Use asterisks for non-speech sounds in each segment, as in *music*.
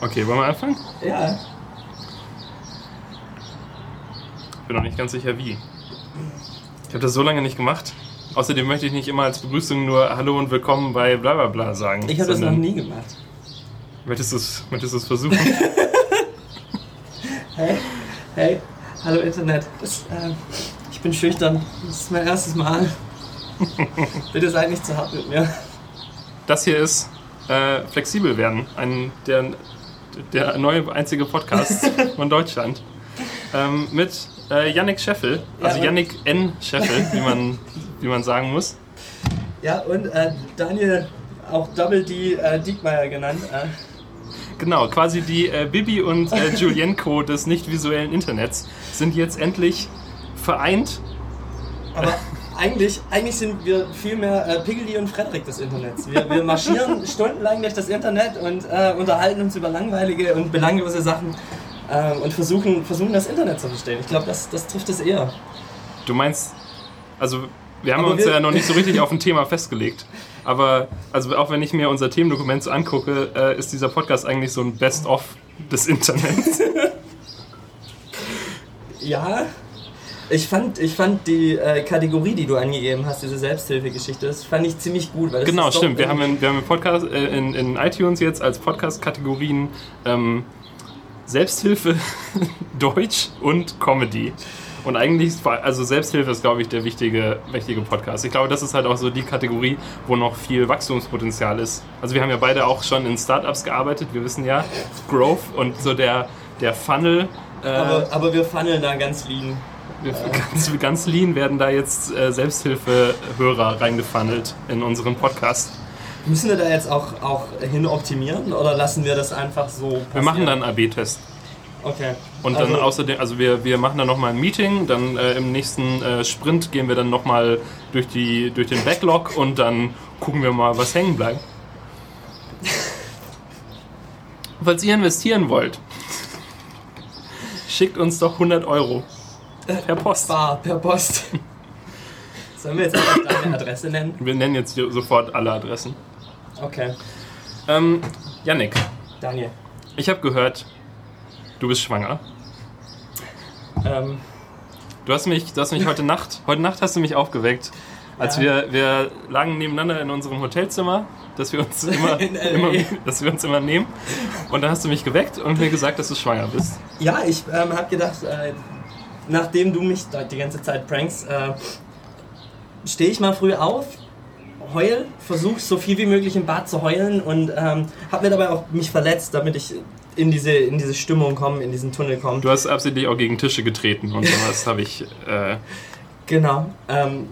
Okay, wollen wir anfangen? Ja. Bin noch nicht ganz sicher wie. Ich habe das so lange nicht gemacht. Außerdem möchte ich nicht immer als Begrüßung nur Hallo und Willkommen bei bla bla bla sagen. Ich habe das noch nie gemacht. Möchtest du es möchtest du's versuchen? *laughs* Hey, hey, hallo Internet. Das, ähm, ich bin schüchtern. Das ist mein erstes Mal. *laughs* Bitte seid nicht zu hart mit mir. das hier ist äh, Flexibel werden. Ein, der, der neue einzige Podcast *laughs* von Deutschland. Ähm, mit äh, Yannick Scheffel. Also Ja, Yannick N. Scheffel, wie man, wie man sagen muss. Ja, und äh, Daniel, auch Double D äh, Diekmeyer genannt. Äh, Genau, quasi die äh, Bibi und äh, *laughs* Julienko des nicht visuellen Internets sind jetzt endlich vereint. aber eigentlich, eigentlich sind wir vielmehr äh, Piggledy und Frederik des Internets. Wir, wir marschieren *laughs* stundenlang durch das Internet und äh, unterhalten uns über langweilige und belanglose Sachen äh, und versuchen, versuchen das Internet zu verstehen. Ich glaube, das, das trifft es eher. Du meinst, also wir haben Aber uns wir- ja noch nicht so richtig *laughs* auf ein Thema festgelegt. Aber also auch wenn ich mir unser Themendokument so angucke, äh, ist dieser Podcast eigentlich so ein Best-of des Internets. *laughs* Ja, ich fand, ich fand die äh, Kategorie, die du angegeben hast, diese Selbsthilfegeschichte, das fand ich ziemlich gut. Weil das genau, stimmt. Wir haben, in, wir haben in, Podcast, äh, in, in iTunes jetzt als Podcast-Kategorien ähm, Selbsthilfe, *laughs* Deutsch und Comedy. Und eigentlich, also Selbsthilfe ist, glaube ich, der wichtige, wichtige Podcast. Ich glaube, das ist halt auch so die Kategorie, wo noch viel Wachstumspotenzial ist. Also wir haben ja beide auch schon in Startups gearbeitet. Wir wissen ja, Growth und so der, der Funnel. Äh, aber, aber wir funneln da ganz lean. *laughs* ganz, ganz lean werden da jetzt äh, Selbsthilfehörer reingefunnelt in unseren Podcast. Müssen wir da jetzt auch, auch hin optimieren oder lassen wir das einfach so passieren? Wir machen dann einen AB-Test. Okay. Und Also- dann außerdem, also wir, wir machen dann nochmal ein Meeting, dann äh, im nächsten äh, Sprint gehen wir dann nochmal durch, die, durch den Backlog und dann gucken wir mal, was hängen bleibt. *laughs* Falls ihr investieren wollt, *laughs* schickt uns doch 100 Euro per Post. Bar, per Post. *laughs* Sollen wir jetzt einfach deine Adresse nennen? Wir nennen jetzt hier sofort alle Adressen. Okay. Ähm, Yannick, Daniel. ich habe gehört, du bist schwanger. Ähm, Du hast mich, du hast mich heute Nacht, heute Nacht hast du mich aufgeweckt, als Ja. wir, wir lagen nebeneinander in unserem Hotelzimmer, dass wir uns immer, *laughs* immer, dass wir uns immer nehmen. Und dann hast du mich geweckt und mir gesagt, dass du schwanger bist. ja, ich ähm, habe gedacht, äh, nachdem du mich die ganze Zeit prankst, äh, stehe ich mal früh auf, heul, versuche so viel wie möglich im Bad zu heulen und ähm, habe mir dabei auch mich verletzt, damit ich in diese, in diese Stimmung komme, in diesen Tunnel komme. Du hast absichtlich auch gegen Tische getreten und sowas habe ich. Äh, Genau. Ähm,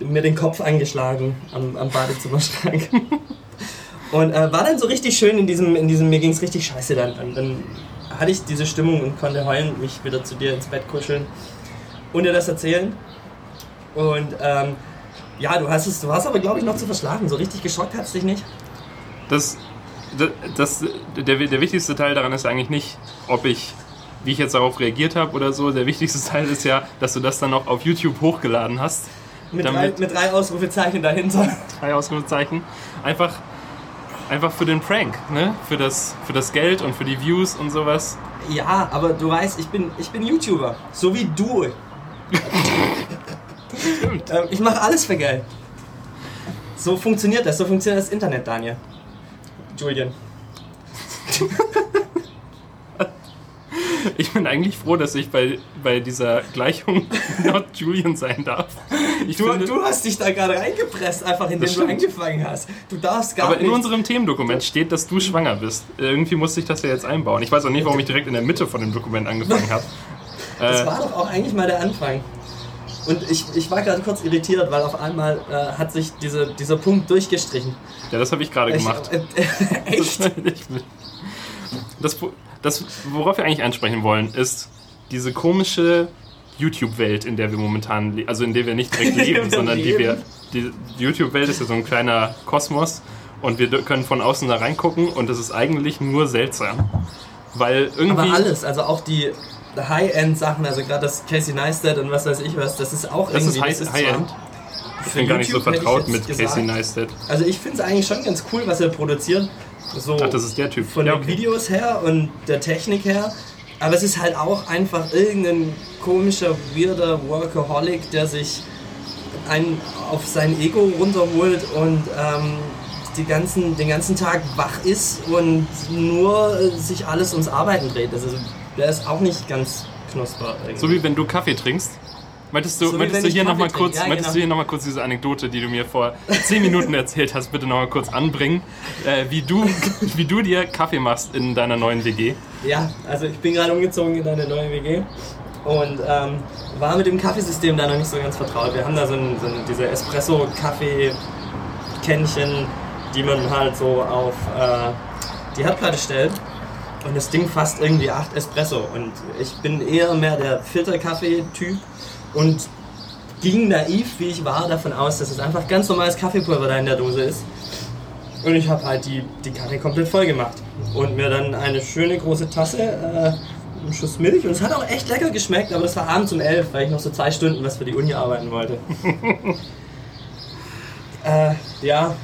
mir den Kopf angeschlagen am, am Badezimmerschrank. *laughs* und äh, war dann so richtig schön in diesem, in diesem mir ging es richtig scheiße dann. dann. Dann hatte ich diese Stimmung und konnte heulen, mich wieder zu dir ins Bett kuscheln und dir das erzählen. Und ähm, ja, du hast es, du hast aber glaube ich noch zu verschlafen. So richtig geschockt hat es dich nicht. das, das, der, der wichtigste Teil daran ist eigentlich nicht, ob ich, wie ich jetzt darauf reagiert habe oder so. Der wichtigste Teil ist ja, dass du das dann noch auf YouTube hochgeladen hast. Mit, drei, mit drei Ausrufezeichen dahinter. drei Ausrufezeichen. Einfach, einfach für den Prank, ne? Für das, für das Geld und für die Views und sowas. Ja, aber du weißt, ich bin, ich bin YouTuber. So wie du. Stimmt. Ähm, ich mache alles für Geld. So funktioniert das, so funktioniert das Internet, Daniel. Julian. *laughs* Ich bin eigentlich froh, dass ich bei, bei dieser Gleichung *laughs* not Julian sein darf. Ich Du, finde, du hast dich da gerade reingepresst, einfach indem Das du angefangen hast. Du darfst gar aber in nicht. unserem Themendokument steht, dass du schwanger bist. Irgendwie musste ich das ja jetzt einbauen. Ich weiß auch nicht, warum ich direkt in der Mitte von dem Dokument angefangen habe. *laughs* das Äh, war doch auch eigentlich mal der Anfang. Und ich, ich war gerade kurz irritiert, weil auf einmal äh, hat sich diese, dieser Punkt durchgestrichen. ja, das habe ich gerade gemacht. äh, *laughs* äh, echt? Will- Das, das, worauf wir eigentlich ansprechen wollen, ist diese komische YouTube-Welt, in der wir momentan, le- also in der wir nicht direkt leben, sondern die wir, leben. die YouTube-Welt ist ja so ein kleiner Kosmos und wir können von außen da reingucken und das ist eigentlich nur seltsam. Weil irgendwie. Aber alles, also auch die High-End-Sachen, also gerade das Casey Neistat und was weiß ich was, das ist auch Das ist irgendwie... High- High-End. Ich bin gar nicht so vertraut mit gesagt. Casey Neistat. Also ich finde es eigentlich schon ganz cool, was er produziert. So Ach, das ist der Typ. von Ja, den okay. Videos her und der Technik her. Aber es ist halt auch einfach irgendein komischer, weirder Workaholic, der sich einen auf sein Ego runterholt und ähm, die ganzen, den ganzen Tag wach ist und nur äh, sich alles ums Arbeiten dreht. Also der ist auch nicht ganz knusper. Irgendwie. So wie wenn du Kaffee trinkst. Möchtest du, So wenn du hier nochmal kurz, Ja, genau. du hier noch mal kurz diese Anekdote, die du mir vor 10 Minuten erzählt hast, bitte nochmal kurz anbringen, äh, wie, du, *laughs* wie du dir Kaffee machst in deiner neuen WG? Ja, also ich bin gerade umgezogen in eine neue WG und ähm, war mit dem Kaffeesystem da noch nicht so ganz vertraut. Wir haben da so, ein, so diese Espresso-Kaffee-Kännchen, die man halt so auf äh, die Herdplatte stellt. Und das Ding fasst irgendwie 8 Espresso. Und ich bin eher mehr der Filterkaffee-Typ und ging naiv, wie ich war, davon aus, dass es einfach ganz normales Kaffeepulver da in der Dose ist. Und ich habe halt die, die Kanne komplett voll gemacht. Und mir dann eine schöne große Tasse, äh, einen Schuss Milch. Und es hat auch echt lecker geschmeckt, aber das war abends um 11, weil ich noch so zwei Stunden was für die Uni arbeiten wollte. *laughs* äh, ja,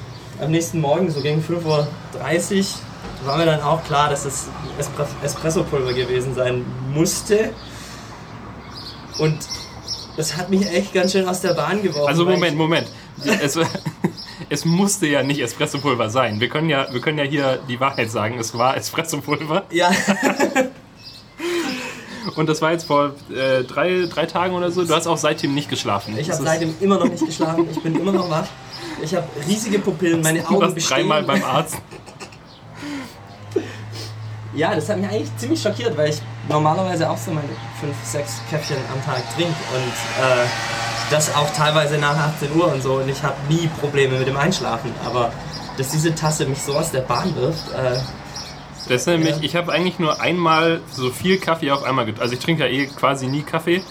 am nächsten Morgen, so gegen 5.30 Uhr, war mir dann auch klar, dass es Espre Espressopulver gewesen sein musste. Und das hat mich echt ganz schön aus der Bahn geworfen. Also Moment, Moment. Es, *laughs* es musste ja nicht Espressopulver sein. Wir können ja, wir können ja hier die Wahrheit sagen. Es war Espressopulver. Ich, ja, *laughs* Und das war jetzt vor äh, drei, drei Tagen oder so. Du hast auch seitdem nicht geschlafen. ich Das habe seitdem immer noch nicht geschlafen. Ich bin immer noch wach. Ich habe riesige Pupillen, meine Du Augen warst bestehen. dreimal beim Arzt. Ja, das hat mich eigentlich ziemlich schockiert, weil ich normalerweise auch so meine 5, 6 Käffchen am Tag trinke und äh, das auch teilweise nach 18 Uhr und so und ich habe nie Probleme mit dem Einschlafen. Aber dass diese Tasse mich so aus der Bahn wirft, äh, Das ist nämlich, Ja. ich habe eigentlich nur einmal so viel Kaffee auf einmal getrunken. Also ich trinke ja eh quasi nie Kaffee,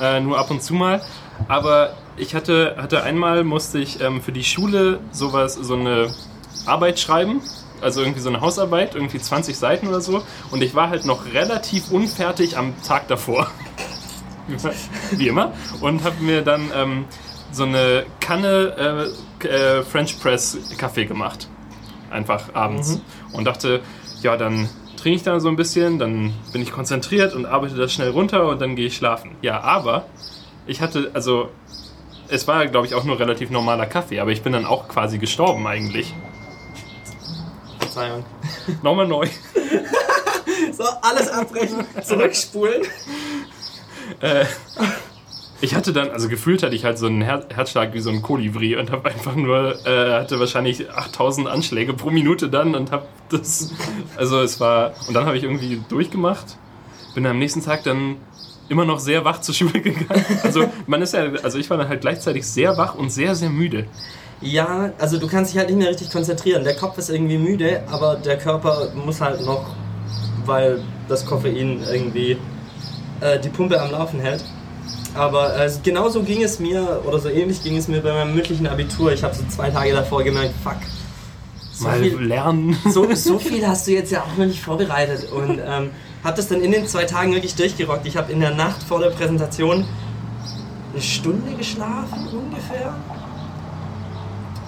äh, nur ab und zu mal. Aber ich hatte, hatte einmal, musste ich ähm, für die Schule sowas, so eine Arbeit schreiben. Also irgendwie so eine Hausarbeit, irgendwie 20 Seiten oder so. Und ich war halt noch relativ unfertig am Tag davor. *laughs* Wie immer. Und habe mir dann ähm, so eine Kanne äh, äh, French Press Kaffee gemacht. Einfach abends. Und dachte, ja, dann trinke ich da so ein bisschen, dann bin ich konzentriert und arbeite das schnell runter und dann gehe ich schlafen. Ja, aber ich hatte, also, es war, glaube ich, auch nur relativ normaler Kaffee, aber ich bin dann auch quasi gestorben eigentlich. Verzeihung. *laughs* Nochmal neu. *laughs* So, alles abbrechen, zurückspulen. Äh, ich hatte dann, also gefühlt hatte ich halt so einen Her Herzschlag wie so ein Kolibri und habe einfach nur, äh, hatte wahrscheinlich 8000 Anschläge pro Minute dann und habe das, also es war, und dann habe ich irgendwie durchgemacht, bin am nächsten Tag dann immer noch sehr wach zur Schule *laughs* gegangen. Also man ist ja, also ich war dann halt gleichzeitig sehr wach und sehr, sehr müde. Ja, also du kannst dich halt nicht mehr richtig konzentrieren. Der Kopf ist irgendwie müde, aber der Körper muss halt noch, weil das Koffein irgendwie äh, die Pumpe am Laufen hält. Aber äh, genauso ging es mir, oder so ähnlich ging es mir bei meinem mündlichen Abitur. Ich habe so zwei Tage davor gemerkt, fuck, so Mal viel, lernen. so, *laughs* so viel hast du jetzt ja auch noch nicht vorbereitet. Und ähm, habe das dann in den zwei Tagen wirklich durchgerockt. Ich habe in der Nacht vor der Präsentation eine Stunde geschlafen ungefähr.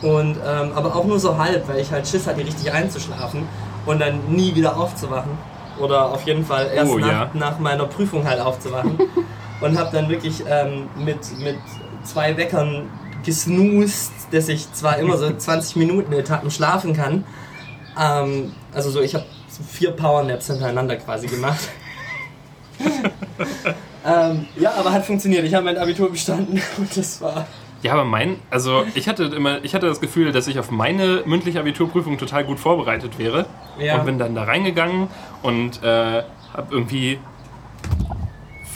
Und, ähm, aber auch nur so halb, weil ich halt Schiss hatte, richtig einzuschlafen und dann nie wieder aufzuwachen. Oder auf jeden Fall erst Oh, nach, ja. nach meiner Prüfung halt aufzuwachen. *laughs* und habe dann wirklich ähm, mit, mit zwei Weckern gesnoost, dass ich zwar immer so *laughs* 20 Minuten Etappen schlafen kann. Ähm, also so, ich habe vier Powernaps hintereinander quasi gemacht. *laughs* ähm, ja, aber hat funktioniert. Ich habe mein Abitur bestanden und das war Ja, aber mein, also ich hatte immer, ich hatte das Gefühl, dass ich auf meine mündliche Abiturprüfung total gut vorbereitet wäre Ja. und bin dann da reingegangen und äh, habe irgendwie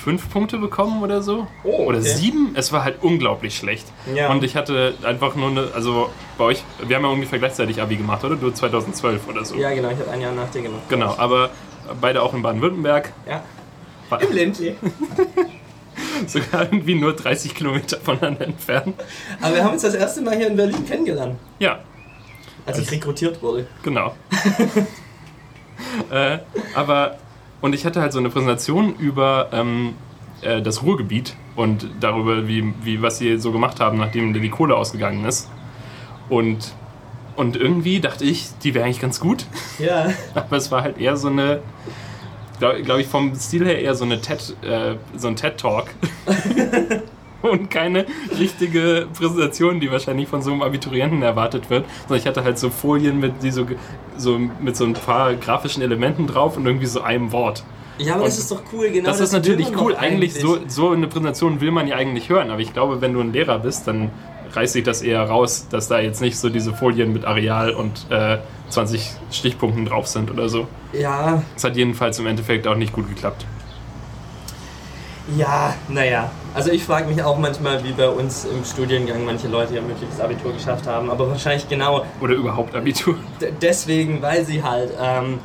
fünf Punkte bekommen oder so Oh, oder okay. sieben. Es war halt unglaublich schlecht Ja. und ich hatte einfach nur eine, also bei euch, wir haben ja ungefähr gleichzeitig Abi gemacht, oder? Du 2012 oder so. Ja, genau, ich habe ein Jahr nach dir gemacht. Genau, aber beide auch in Baden-Württemberg, Ja. war Im Ländli. *laughs* *laughs* sogar irgendwie nur 30 Kilometer voneinander entfernt. Aber wir haben uns das erste Mal hier in Berlin kennengelernt, Ja, als ich rekrutiert wurde. Genau. *laughs* äh, aber, und ich hatte halt so eine Präsentation über ähm, äh, das Ruhrgebiet und darüber, wie, wie, was sie so gemacht haben, nachdem die Kohle ausgegangen ist. Und Und irgendwie dachte ich, die wäre eigentlich ganz gut. Ja. *laughs* Aber es war halt eher so eine, glaube glaub ich, vom Stil her eher so, eine TED, äh, so ein TED-Talk. *laughs* Und keine richtige Präsentation, die wahrscheinlich von so einem Abiturienten erwartet wird. Sondern ich hatte halt so Folien mit, die so, so, mit so ein paar grafischen Elementen drauf und irgendwie so einem Wort. Ja, aber Und das ist doch cool, genau. das, ist will natürlich cool. Eigentlich, so, so eine Präsentation will man ja eigentlich hören. Aber ich glaube, wenn du ein Lehrer bist, dann reißt sich das eher raus, dass da jetzt nicht so diese Folien mit Areal und äh, 20 Stichpunkten drauf sind oder so. Ja, Es hat jedenfalls im Endeffekt auch nicht gut geklappt. ja, naja. Also ich frage mich auch manchmal, wie bei uns im Studiengang manche Leute ja mündliches Abitur geschafft haben, aber wahrscheinlich genau Oder überhaupt Abitur. deswegen, weil sie halt ähm,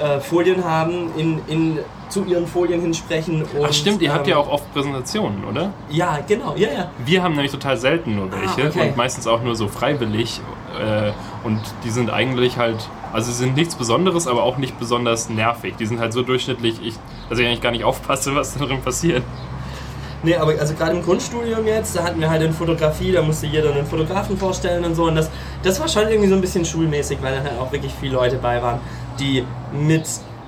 äh, Folien haben, in, in, zu ihren Folien hinsprechen und... Ach stimmt, ihr habt ähm, ja auch oft Präsentationen, oder? Ja, genau, ja, ja. Wir haben nämlich total selten nur welche Ah, okay. und meistens auch nur so freiwillig. Äh, und die sind eigentlich halt, also sie sind nichts Besonderes, aber auch nicht besonders nervig. Die sind halt so durchschnittlich, ich, dass ich eigentlich gar nicht aufpasse, was darin passiert. Nee, aber also gerade im Grundstudium jetzt, da hatten wir halt in Fotografie, da musste jeder einen Fotografen vorstellen und so. Und das, das war schon irgendwie so ein bisschen schulmäßig, weil dann halt auch wirklich viele Leute bei waren, die mit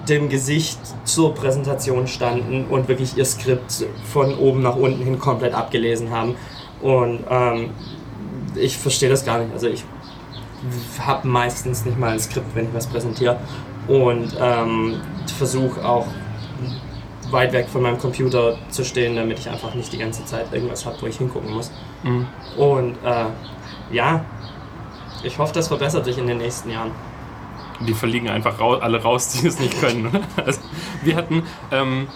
dem Gesicht zur Präsentation standen und wirklich ihr Skript von oben nach unten hin komplett abgelesen haben. Und ähm, ich verstehe das gar nicht. Also ich habe meistens nicht mal ein Skript, wenn ich was präsentiere. Und ähm, versuche auch weit weg von meinem Computer zu stehen, damit ich einfach nicht die ganze Zeit irgendwas habe, wo ich hingucken muss. Mhm. Und äh, ja, ich hoffe, das verbessert sich in den nächsten Jahren. Die verliegen einfach rau alle raus, die es nicht können. Also, wir hatten, ähm,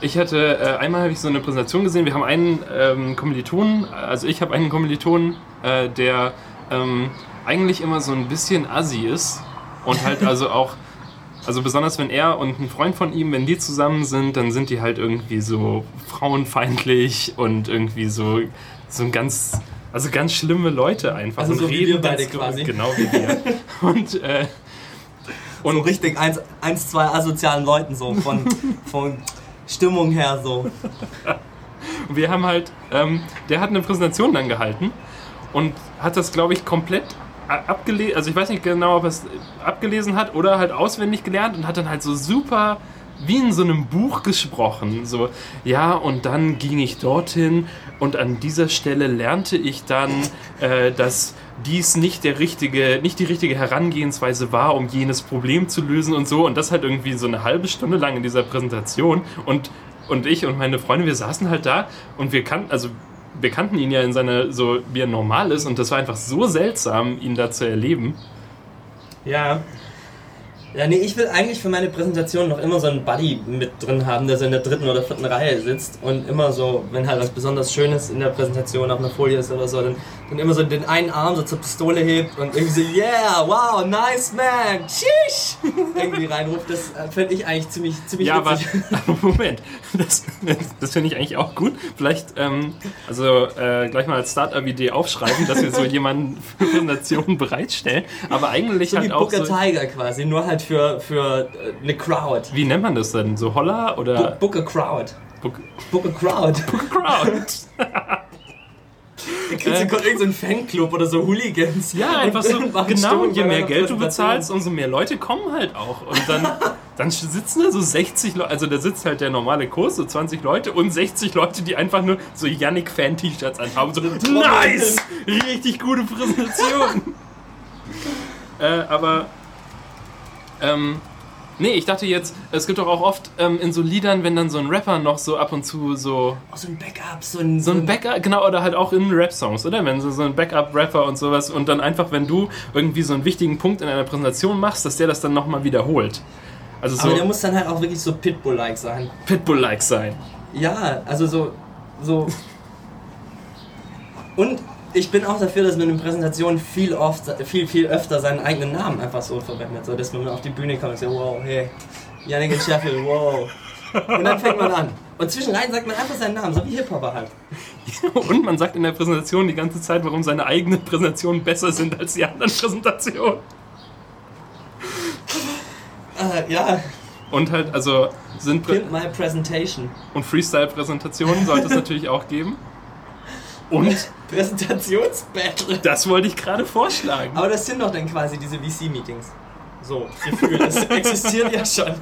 ich hatte, äh, einmal habe ich so eine Präsentation gesehen, wir haben einen ähm, Kommilitonen, also ich habe einen Kommilitonen, äh, der ähm, eigentlich immer so ein bisschen assi ist und halt *laughs* also auch, also besonders wenn er und ein Freund von ihm, wenn die zusammen sind, dann sind die halt irgendwie so frauenfeindlich und irgendwie so, so ein ganz, also ganz schlimme Leute einfach. Also und so wie wir beide quasi. Genau wie wir. *laughs* Und, äh, Und so richtig eins, eins, zwei asozialen Leuten so von, *laughs* von Stimmung her so. Und wir haben halt, ähm, der hat eine Präsentation dann gehalten und hat das, glaube ich, komplett abgelesen, also ich weiß nicht genau, ob er es abgelesen hat oder halt auswendig gelernt und hat dann halt so super wie in so einem Buch gesprochen. So, ja, und dann ging ich dorthin und an dieser Stelle lernte ich dann, äh, dass dies nicht der richtige, nicht die richtige Herangehensweise war, um jenes Problem zu lösen und so. Und das halt irgendwie so eine halbe Stunde lang in dieser Präsentation. Und, und ich und meine Freunde, wir saßen halt da und wir kannten, also wir kannten ihn ja in seiner, so wie er normal ist. Und das war einfach so seltsam, ihn da zu erleben. Ja. Ja, nee, ich will eigentlich für meine Präsentation noch immer so einen Buddy mit drin haben, der so in der dritten oder vierten Reihe sitzt und immer so, wenn halt was besonders Schönes in der Präsentation auf einer Folie ist oder so, dann, dann immer so den einen Arm so zur Pistole hebt und irgendwie so, yeah, wow, nice man, sheesh, *laughs* irgendwie reinruft. Das äh, finde ich eigentlich ziemlich, ziemlich Ja, aber, witzig. *laughs* aber Moment, das, das finde ich eigentlich auch gut. Vielleicht, ähm, also äh, gleich mal als Startup-Idee aufschreiben, dass wir so jemanden für Präsentationen bereitstellen. Aber eigentlich So wie halt auch Booker so, Tiger quasi, nur halt für, für äh, eine Crowd. wie nennt man das denn? So Holler Book, oder Book a Crowd. Book, Book a Crowd. Crowd? *laughs* *laughs* Da kriegst du gerade irgendeinen Fanclub oder so Hooligans. Ja, einfach so, *laughs* Und genau, Stimmung je mehr Geld du bezahlst, umso mehr Leute kommen halt auch. Und dann, dann sitzen da so 60 Leute, also da sitzt halt der normale Kurs, so 20 Leute und 60 Leute, die einfach nur so Yannick-Fan-T-Shirts anhaben. So, nice! Richtig gute Präsentation! äh, aber, ähm, nee, ich dachte jetzt, es gibt doch auch oft ähm, in so Liedern, wenn dann so ein Rapper noch so ab und zu so Oh, so ein Backup, so ein, so ein Backup, genau, oder halt auch in Rap-Songs, oder? Wenn so, so ein Backup-Rapper und sowas und dann einfach, wenn du irgendwie so einen wichtigen Punkt in einer Präsentation machst, dass der das dann nochmal wiederholt. Also Aber der so muss dann halt auch wirklich so Pitbull-like sein. Pitbull-like sein. Ja, also so. so. Und ich bin auch dafür, dass man in Präsentationen viel oft, viel, viel öfter seinen eigenen Namen einfach so verwendet. So, dass man auf die Bühne kommt und sagt, wow, hey, Yannick in Sheffield, wow. Und dann fängt man an. Und zwischenrein sagt man einfach seinen Namen, so wie Hip-Hopper halt. *laughs* Und man sagt in der Präsentation die ganze Zeit, warum seine eigenen Präsentationen besser sind als die anderen Präsentationen. Äh, ja, Und halt, also sind Pimp my presentation. und Freestyle-Präsentationen sollte es *laughs* natürlich auch geben. Und Präsentationsbattle. das wollte ich gerade vorschlagen. Aber das sind doch dann quasi diese VC-Meetings. So, gefühlt. Das *laughs* existiert ja schon.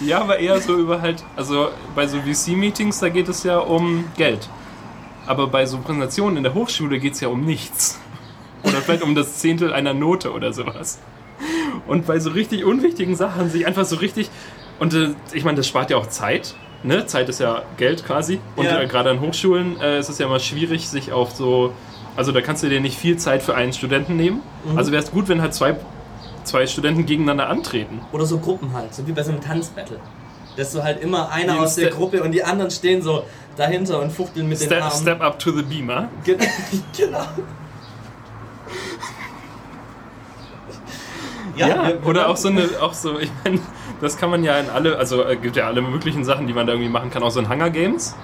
Ja, aber eher so über halt, also bei so VC-Meetings, da geht es ja um Geld. Aber bei so Präsentationen in der Hochschule geht es ja um nichts. Oder vielleicht um das Zehntel einer Note oder sowas. Und bei so richtig unwichtigen Sachen sich einfach so richtig. Und äh, ich meine, das spart ja auch Zeit. Ne? Zeit ist ja Geld quasi. Und Ja. äh, gerade an Hochschulen äh, ist es ja immer schwierig, sich auf so. Also da kannst du dir nicht viel Zeit für einen Studenten nehmen. Also wäre es gut, wenn halt zwei, zwei Studenten gegeneinander antreten. Oder so Gruppen halt, so wie bei so einem Tanzbattle. Dass du halt immer einer aus der Gruppe und die anderen stehen so dahinter und fuchteln mit den Step, Armen. step up to the beamer. Ge- *laughs* genau. Ja, wir oder auch so eine, auch so, ich meine, das kann man ja in alle, also es gibt ja alle möglichen Sachen, die man da irgendwie machen kann, auch so in Hunger Games.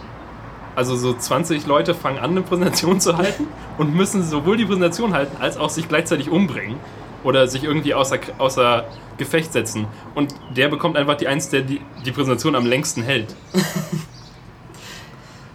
Also so 20 Leute fangen an, eine Präsentation zu halten *laughs* und müssen sowohl die Präsentation halten, als auch sich gleichzeitig umbringen. Oder sich irgendwie außer, außer Gefecht setzen. Und der bekommt einfach die Eins, der die, die Präsentation am längsten hält. *laughs*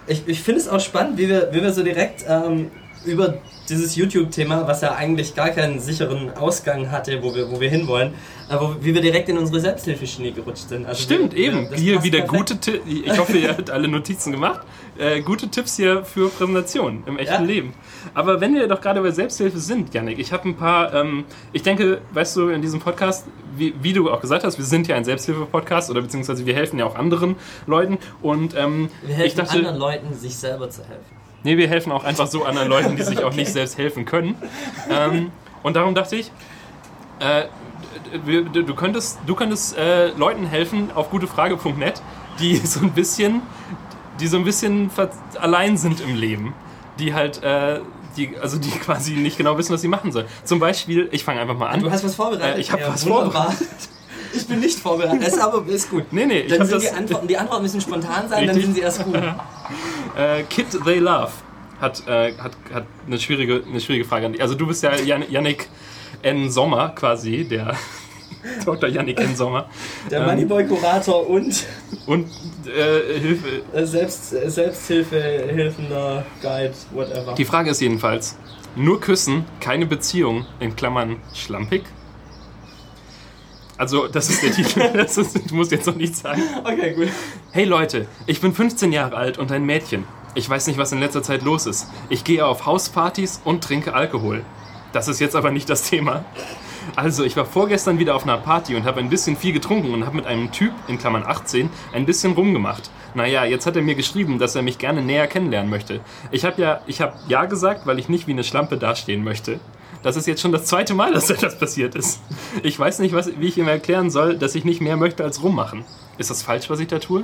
Ich, ich finde es auch spannend, wie wir, wie wir so direkt ähm, über dieses YouTube-Thema, was ja eigentlich gar keinen sicheren Ausgang hatte, wo wir, wo wir hinwollen, aber wie wir direkt in unsere Selbsthilfeschiene gerutscht sind. Also Stimmt, wir, eben. Hier wieder perfekt. gute Tipps. Ich *laughs* hoffe, ihr habt alle Notizen gemacht. Äh, gute Tipps hier für Präsentationen im echten Ja. Leben. Aber wenn wir doch gerade bei Selbsthilfe sind, Janik, ich habe ein paar, ähm, ich denke, weißt du, in diesem Podcast, wie, wie du auch gesagt hast, wir sind ja ein Selbsthilfe-Podcast oder beziehungsweise wir helfen ja auch anderen Leuten. Und ähm, Wir helfen ich dachte, anderen Leuten, sich selber zu helfen. Nee, wir helfen auch einfach so anderen Leuten, die sich auch nicht selbst helfen können. Ähm, und darum dachte ich, äh, du könntest, du könntest äh, Leuten helfen auf gutefrage.net, die *laughs* so ein bisschen, die so ein bisschen allein sind im Leben, die halt, äh, die, also die *laughs* quasi nicht genau wissen, was sie machen sollen. Zum Beispiel, ich fange einfach mal an. Du hast was vorbereitet? Äh, ich hab was wunderbar. Ich bin nicht vorbereitet, das ist aber ist gut. Nee, nee, ich Dann hab sind das- die Antworten, die Antworten müssen spontan sein, dann Richtig. sind sie erst gut. *laughs* Äh, Kid They Love hat, äh, hat, hat eine, schwierige, eine schwierige Frage an dich. Also du bist ja Jan Yannick N. Sommer quasi, der *laughs* Dr. Yannick N. Sommer. Der Ähm, Moneyboy-Kurator und Und äh, Hilfe. äh, Selbst, äh, Selbsthilfe, hilfender Guide, whatever. Die Frage ist jedenfalls, nur küssen, keine Beziehung, in Klammern schlampig? Also, das ist der *laughs* Titel, das ist, ich muss jetzt noch nicht sagen. Okay, gut. Hey Leute, ich bin 15 Jahre alt und ein Mädchen. Ich weiß nicht, was in letzter Zeit los ist. Ich gehe auf Hauspartys und trinke Alkohol. Das ist jetzt aber nicht das Thema. Also, ich war vorgestern wieder auf einer Party und habe ein bisschen viel getrunken und habe mit einem Typ, in Klammern 18, ein bisschen rumgemacht. Naja, jetzt hat er mir geschrieben, dass er mich gerne näher kennenlernen möchte. Ich habe ja, ich habe ja gesagt, weil ich nicht wie eine Schlampe dastehen möchte. Das ist jetzt schon das zweite Mal, dass *laughs* das passiert ist. Ich weiß nicht, was, wie ich ihm erklären soll, dass ich nicht mehr möchte als rummachen. Ist das falsch, was ich da tue?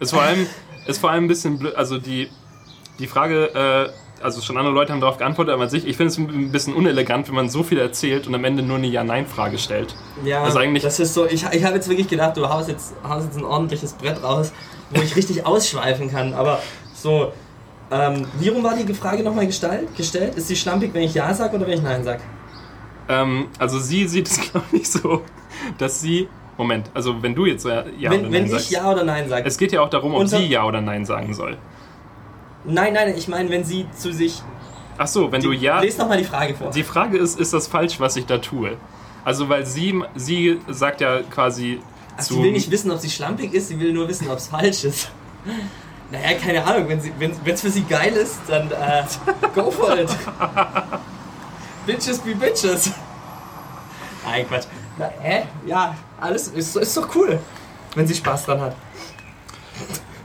Ist vor allem, *laughs* ist vor allem ein bisschen blöd. Also die, die Frage, äh, also schon andere Leute haben darauf geantwortet, aber an sich, ich finde es ein bisschen unelegant, wenn man so viel erzählt und am Ende nur eine Ja-Nein-Frage stellt. Ja, Also eigentlich- das ist so, ich, ich habe jetzt wirklich gedacht, du haust jetzt, haust jetzt ein ordentliches Brett raus, wo ich richtig ausschweifen kann, aber so, ähm, wie rum war die Frage nochmal gestellt? gestellt? Ist sie schlampig, wenn ich Ja sage oder wenn ich Nein sage? Ähm, also sie sieht es, *laughs* glaube ich, so, dass sie. Moment, also wenn du jetzt äh, Ja wenn oder wenn Nein ich sagst. Ja oder Nein sage. Es geht ja auch darum, ob Unter- sie Ja oder Nein sagen soll. Nein, nein, ich meine, wenn sie zu sich. Ach so, wenn du Ja. Lest nochmal die Frage vor. Die Frage ist, ist das falsch, was ich da tue? Also, weil sie, sie sagt ja quasi Ach, zu. sie will nicht wissen, ob sie schlampig ist, sie will nur wissen, ob es falsch ist. Naja, keine Ahnung, wenn es wenn, für sie geil ist, dann äh, go for it. *laughs* bitches be bitches. Nein, Quatsch. Na, hä? Ja, alles ist, ist doch cool, wenn sie Spaß dran hat.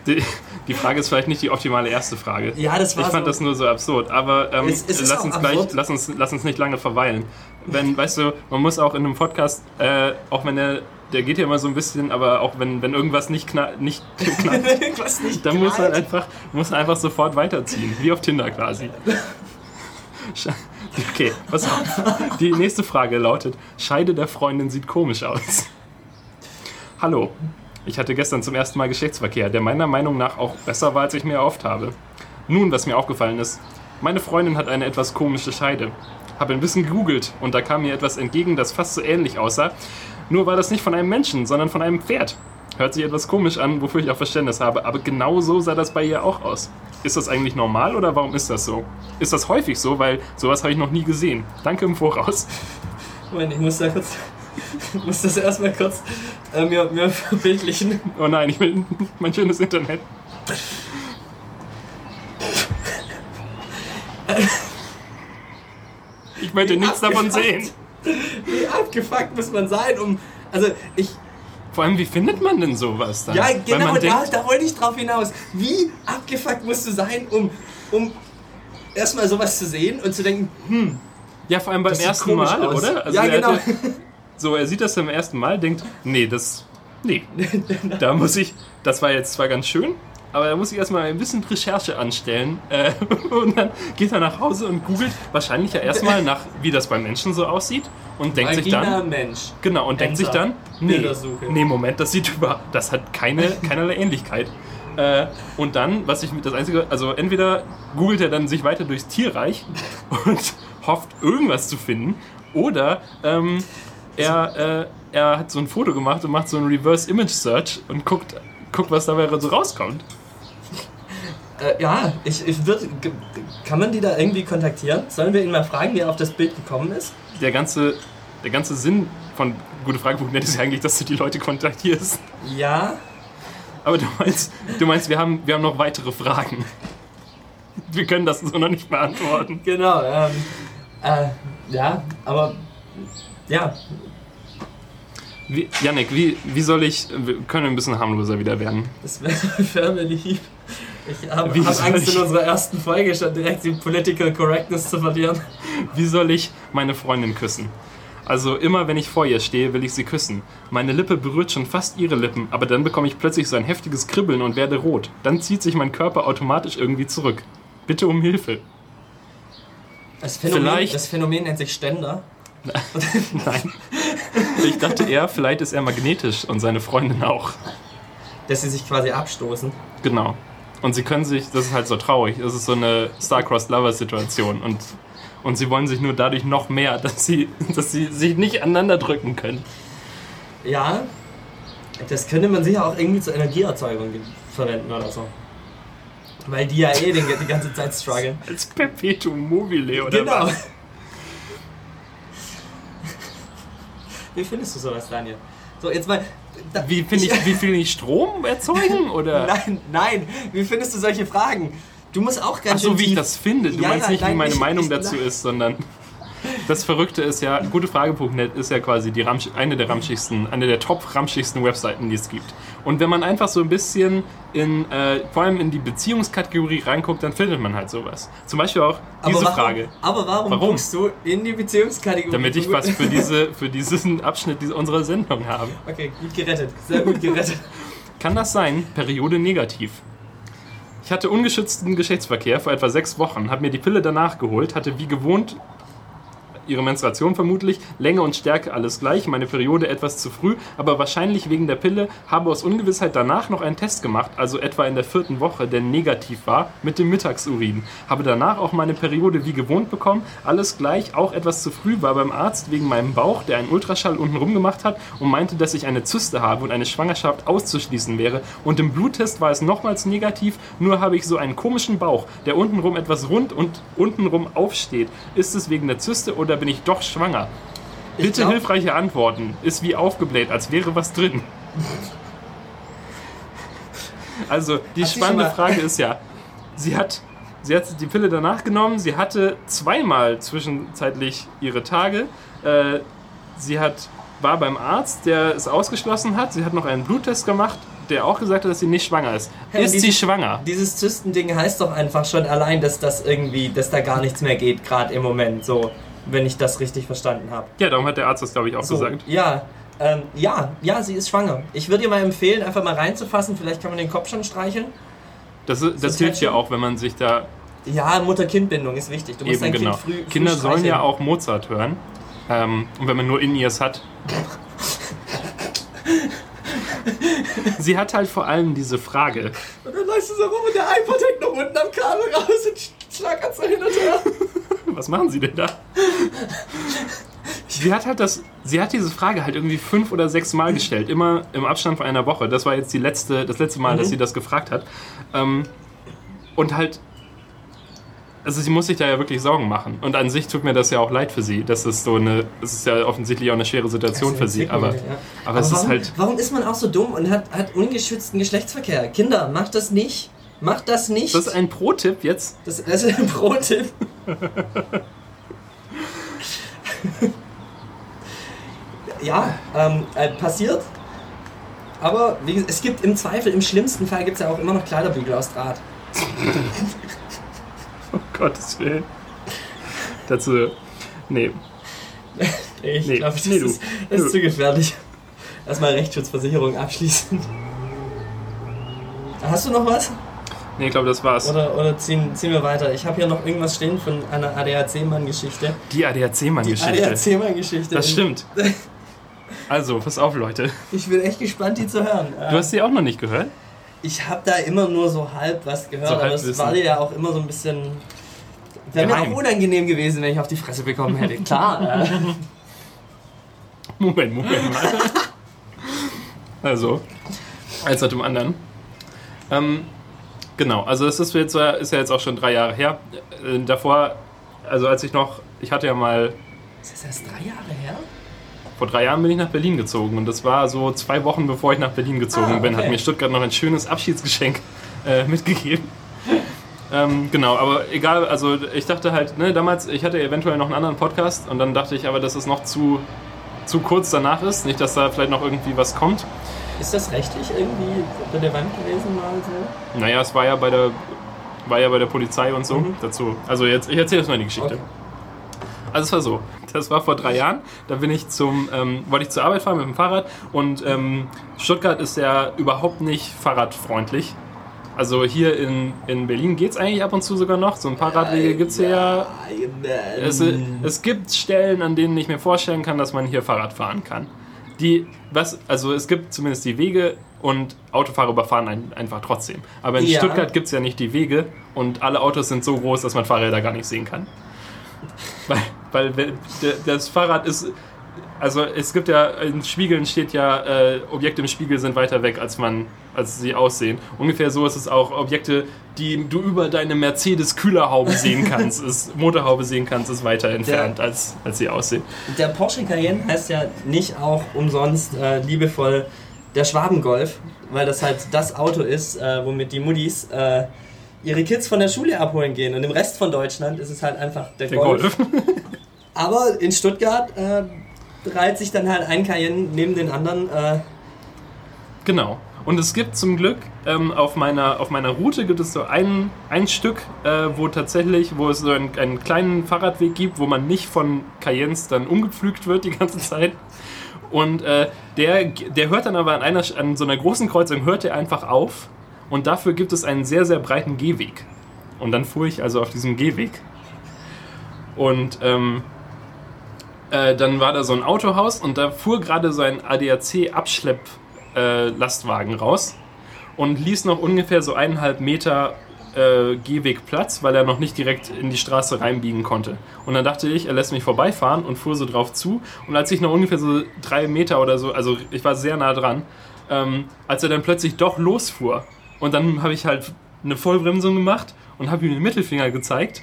Die, die Frage ist vielleicht nicht die optimale erste Frage. Ja, das war Ich fand so. das nur so absurd, aber ähm, Es- es lass uns gleich, absurd. lass uns, lass uns nicht lange verweilen. Wenn, weißt du, man muss auch in einem Podcast, äh, auch wenn der, der geht ja immer so ein bisschen, aber auch wenn, wenn irgendwas nicht knall, nicht *laughs* knallt, Was nicht dann muss man knallt. einfach, muss man einfach sofort weiterziehen, wie auf Tinder quasi. *laughs* Okay, pass auf. Die nächste Frage lautet: Scheide der Freundin sieht komisch aus. Hallo, ich hatte gestern zum ersten Mal Geschlechtsverkehr, der meiner Meinung nach auch besser war, als ich mir erhofft habe. Nun, was mir aufgefallen ist: Meine Freundin hat eine etwas komische Scheide. Habe ein bisschen gegoogelt und da kam mir etwas entgegen, das fast so ähnlich aussah. Nur war das nicht von einem Menschen, sondern von einem Pferd. Hört sich etwas komisch an, wofür ich auch Verständnis habe, aber genau so sah das bei ihr auch aus. Ist das eigentlich normal oder warum ist das so? Ist das häufig so, weil sowas habe ich noch nie gesehen. Danke im Voraus. *laughs* Moment, ich muss da kurz. Ich *laughs* muss das erstmal kurz äh, mir, mir *laughs* verbildlichen. Oh nein, ich will mein schönes Internet. Ich möchte nichts davon sehen. Wie abgefuckt muss man sein, um. Also, ich. Vor allem, wie findet man denn sowas dann? Ja, genau, da, denkt, da wollte ich drauf hinaus. Wie abgefuckt musst du sein, um, um erstmal sowas zu sehen und zu denken, hm, ja, vor allem beim ersten Mal, aus. oder? Also ja, er genau. hatte- so, er sieht das zum ersten Mal, denkt, nee, das, nee, *laughs* da muss ich, das war jetzt zwar ganz schön, aber da muss ich erstmal ein bisschen Recherche anstellen. Äh, *laughs* und dann geht er nach Hause und googelt wahrscheinlich ja erstmal nach, wie das beim Menschen so aussieht und denkt sich Vagina dann, Mensch. genau, und denkt sich Enter. dann, nee, nee, Moment, das sieht über, das hat keine, keinerlei Ähnlichkeit. Äh, und dann, was ich mit das einzige, also entweder googelt er dann sich weiter durchs Tierreich *laughs* und hofft irgendwas zu finden, oder ähm, er, äh, er hat so ein Foto gemacht und macht so einen Reverse Image Search und guckt, guckt was dabei so rauskommt. Äh, ja, ich, ich würde. Kann man die da irgendwie kontaktieren? Sollen wir ihn mal fragen, wie er auf das Bild gekommen ist? Der ganze, der ganze Sinn von gute Frage.net ist ja eigentlich, dass du die Leute kontaktierst. Ja. Aber du meinst, du meinst, wir haben, wir haben noch weitere Fragen. Wir können das so noch nicht beantworten. Genau, ähm, äh, ja, aber ja, Wie, Janik, wie, wie soll ich, wir können ein bisschen harmloser wieder werden? das wäre *laughs* wär mir lieb. Ich habe Wie hab Angst, ich- in unserer ersten Folge schon direkt die Political Correctness zu verlieren. Wie soll ich meine Freundin küssen? Also immer wenn ich vor ihr stehe, will ich sie küssen. Meine Lippe berührt schon fast ihre Lippen, aber dann bekomme ich plötzlich so ein heftiges Kribbeln und werde rot. Dann zieht sich mein Körper automatisch irgendwie zurück. Bitte um Hilfe. Das Phänomen, Vielleicht- das Phänomen nennt sich Ständer. *laughs* Nein. Ich dachte eher, vielleicht ist er magnetisch und seine Freundin auch. Dass sie sich quasi abstoßen. Genau. Und sie können sich, das ist halt so traurig, das ist so eine Star-Crossed Lover-Situation und, und sie wollen sich nur dadurch noch mehr, dass sie, dass sie sich nicht aneinander drücken können. Ja, das könnte man sicher auch irgendwie zur Energieerzeugung verwenden oder so. Weil die ja eh den, die ganze Zeit strugglen. *laughs* Als Perpetuum mobile oder Genau. was? Wie findest du sowas, Daniel? So, jetzt mal. Wie, find ich, wie viel ich Strom erzeugen? *laughs* Oder? Nein, nein. Wie findest du solche Fragen? Du musst auch ganz Achso, schön wie ich das finde. Du Ja, meinst nicht, wie nein, meine ich- Meinung ich- dazu ist, sondern das Verrückte ist ja, gutefrage.net ist ja quasi die Ramsch eine der ramschigsten, eine der top-ramschigsten Webseiten, die es gibt. Und wenn man einfach so ein bisschen in, äh, vor allem in die Beziehungskategorie reinguckt, dann findet man halt sowas. Zum Beispiel auch diese warum, Frage. Aber warum, Warum? guckst du in die Beziehungskategorie? Damit ich was für, diese, für diesen Abschnitt unserer Sendung habe. Okay, gut gerettet. Sehr gut gerettet. *laughs* Kann das sein? Periode negativ. Ich hatte ungeschützten Geschlechtsverkehr vor etwa sechs Wochen, habe mir die Pille danach geholt, hatte wie gewohnt ihre Menstruation vermutlich, Länge und Stärke alles gleich, meine Periode etwas zu früh, aber wahrscheinlich wegen der Pille, habe aus Ungewissheit danach noch einen Test gemacht, also etwa in der vierten Woche, der negativ war, mit dem Mittagsurin. Habe danach auch meine Periode wie gewohnt bekommen, alles gleich, auch etwas zu früh, war beim Arzt wegen meinem Bauch, der einen Ultraschall unten rum gemacht hat und meinte, dass ich eine Zyste habe und eine Schwangerschaft auszuschließen wäre. Und im Bluttest war es nochmals negativ, nur habe ich so einen komischen Bauch, der untenrum etwas rund und untenrum aufsteht. Ist es wegen der Zyste oder bin ich doch schwanger? Bitte glaub- hilfreiche Antworten. Ist wie aufgebläht, als wäre was drin. Also, die Hat spannende Frage ist ja, sie hat, sie hat die Pille danach genommen, sie hatte zweimal zwischenzeitlich ihre Tage. Äh, sie hat, war beim Arzt, der es ausgeschlossen hat. Sie hat noch einen Bluttest gemacht, der auch gesagt hat, dass sie nicht schwanger ist. Hey, ist diese- sie schwanger? Dieses Zystending heißt doch einfach schon allein, dass das irgendwie, dass da gar nichts mehr geht, gerade im Moment, so, wenn ich das richtig verstanden habe. Ja, darum hat der Arzt das, glaube ich, auch So, gesagt. ja, ähm, ja, ja, sie ist schwanger. Ich würde ihr mal empfehlen, einfach mal reinzufassen, vielleicht kann man den Kopf schon streicheln. Das, das So hilft ja auch, wenn man sich da Ja, Mutter-Kind-Bindung ist wichtig. Du musst Eben dein genau. Kind früh, früh Kinder sollen streicheln. ja auch Mozart hören. Ähm, und wenn man nur In-Ears hat. *laughs* Sie hat halt vor allem diese Frage. Und dann läufst du so rum und der iPod hängt noch unten am Kabel raus und sch- schlackert so hin und her. *laughs* Was machen Sie denn da? Sie hat halt das. sie hat diese Frage halt irgendwie fünf oder sechs Mal gestellt, immer im Abstand von einer Woche. Das war jetzt die letzte, das letzte Mal, dass Mhm. sie das gefragt hat. Ähm, und halt, also sie muss sich da ja wirklich Sorgen machen. Und an sich tut mir das ja auch leid für sie. Das ist so eine, es ist ja offensichtlich auch eine schwere Situation für sie. Aber, Ja. aber es ist warum, halt, warum ist man auch so dumm und hat, hat ungeschützten Geschlechtsverkehr? Kinder, macht das nicht. Macht das nicht. das ist ein Pro-Tipp jetzt. Das, das ist ein Pro-Tipp. ja, ähm, äh, passiert. Aber wie es gibt im Zweifel, im schlimmsten Fall gibt es ja auch immer noch Kleiderbügel aus Draht. *laughs* Um Gottes Willen. Dazu, nee. Ich Nee, glaube, das, nee, ist, das ist zu gefährlich. Erstmal Rechtsschutzversicherung abschließen. Hast du noch was? Nee, ich glaube, das war's. Oder, oder ziehen, ziehen wir weiter? Ich habe hier noch irgendwas stehen von einer ADAC-Mann-Geschichte. Die ADAC-Mann-Geschichte. ADAC-Mann-Geschichte. Das stimmt. *laughs* Also, pass auf, Leute. Ich bin echt gespannt, die zu hören. Du hast sie auch noch nicht gehört? Ich habe da immer nur so halb was gehört, So aber es war dir ja auch immer so ein bisschen. Wäre mir auch unangenehm gewesen, wenn ich auf die Fresse bekommen hätte. *laughs* Klar. Moment, Moment mal. *laughs* Also, eins nach dem anderen. Ähm, genau, also es ist, jetzt, äh, ist ja jetzt auch schon drei Jahre her. Äh, davor, also als ich noch, ich hatte ja mal, Ist das erst drei Jahre her? vor drei Jahren bin ich nach Berlin gezogen und das war so zwei Wochen bevor ich nach Berlin gezogen Ah, bin, hat okay. mir Stuttgart noch ein schönes Abschiedsgeschenk äh, mitgegeben. Ähm, genau, aber egal, also ich dachte halt, ne, damals, ich hatte eventuell noch einen anderen Podcast und dann dachte ich aber, dass es noch zu, zu kurz danach ist, nicht, dass da vielleicht noch irgendwie was kommt. Ist das rechtlich irgendwie relevant gewesen mal so? Naja, es war ja bei der, war ja bei der Polizei und so Mhm. dazu. Also jetzt, ich erzähle jetzt mal die Geschichte. Okay. Also es war so, das war vor drei Jahren, da bin ich zum, ähm, wollte ich zur Arbeit fahren mit dem Fahrrad und ähm, Stuttgart ist ja überhaupt nicht fahrradfreundlich. Also hier in, in Berlin geht es eigentlich ab und zu sogar noch. So ein paar Radwege gibt es hier ja. Es, es gibt Stellen, an denen ich mir vorstellen kann, dass man hier Fahrrad fahren kann. Die, was, also es gibt zumindest die Wege und Autofahrer überfahren einen einfach trotzdem. Aber in Ja. Stuttgart gibt es ja nicht die Wege und alle Autos sind so groß, dass man Fahrräder gar nicht sehen kann. *laughs* Weil, weil das Fahrrad ist. Also es gibt ja, in Spiegeln steht ja, äh, Objekte im Spiegel sind weiter weg, als man, als sie aussehen. Ungefähr so ist es auch, Objekte, die du über deine Mercedes-Kühlerhaube sehen kannst, *laughs* ist, Motorhaube sehen kannst, ist weiter entfernt, als, als sie aussehen. Der Porsche Cayenne heißt ja nicht auch umsonst äh, liebevoll der Schwabengolf, weil das halt das Auto ist, äh, womit die Muddis äh, ihre Kids von der Schule abholen gehen. Und im Rest von Deutschland ist es halt einfach der, Der Golf. Golf. *laughs* Aber in Stuttgart äh, reiht sich dann halt ein Cayenne neben den anderen. Äh, Genau. Und es gibt zum Glück ähm, auf, meiner, auf meiner Route gibt es so ein, ein Stück, äh, wo tatsächlich, wo es so einen, einen kleinen Fahrradweg gibt, wo man nicht von Cayennes dann umgepflügt wird die ganze Zeit. Und äh, der, der hört dann aber an, einer, an so einer großen Kreuzung, hört er einfach auf. Und dafür gibt es einen sehr, sehr breiten Gehweg. Und dann fuhr ich also auf diesem Gehweg. Und ähm, äh, dann war da so ein Autohaus und da fuhr gerade so ein ADAC-Abschlepp-Lastwagen raus und ließ noch ungefähr so eineinhalb Meter äh, Gehweg Platz, weil er noch nicht direkt in die Straße reinbiegen konnte. Und dann dachte ich, er lässt mich vorbeifahren und fuhr so drauf zu. Und als ich noch ungefähr so drei Meter oder so, also ich war sehr nah dran, ähm, als er dann plötzlich doch losfuhr. Und dann habe ich halt eine Vollbremsung gemacht und habe ihm den Mittelfinger gezeigt.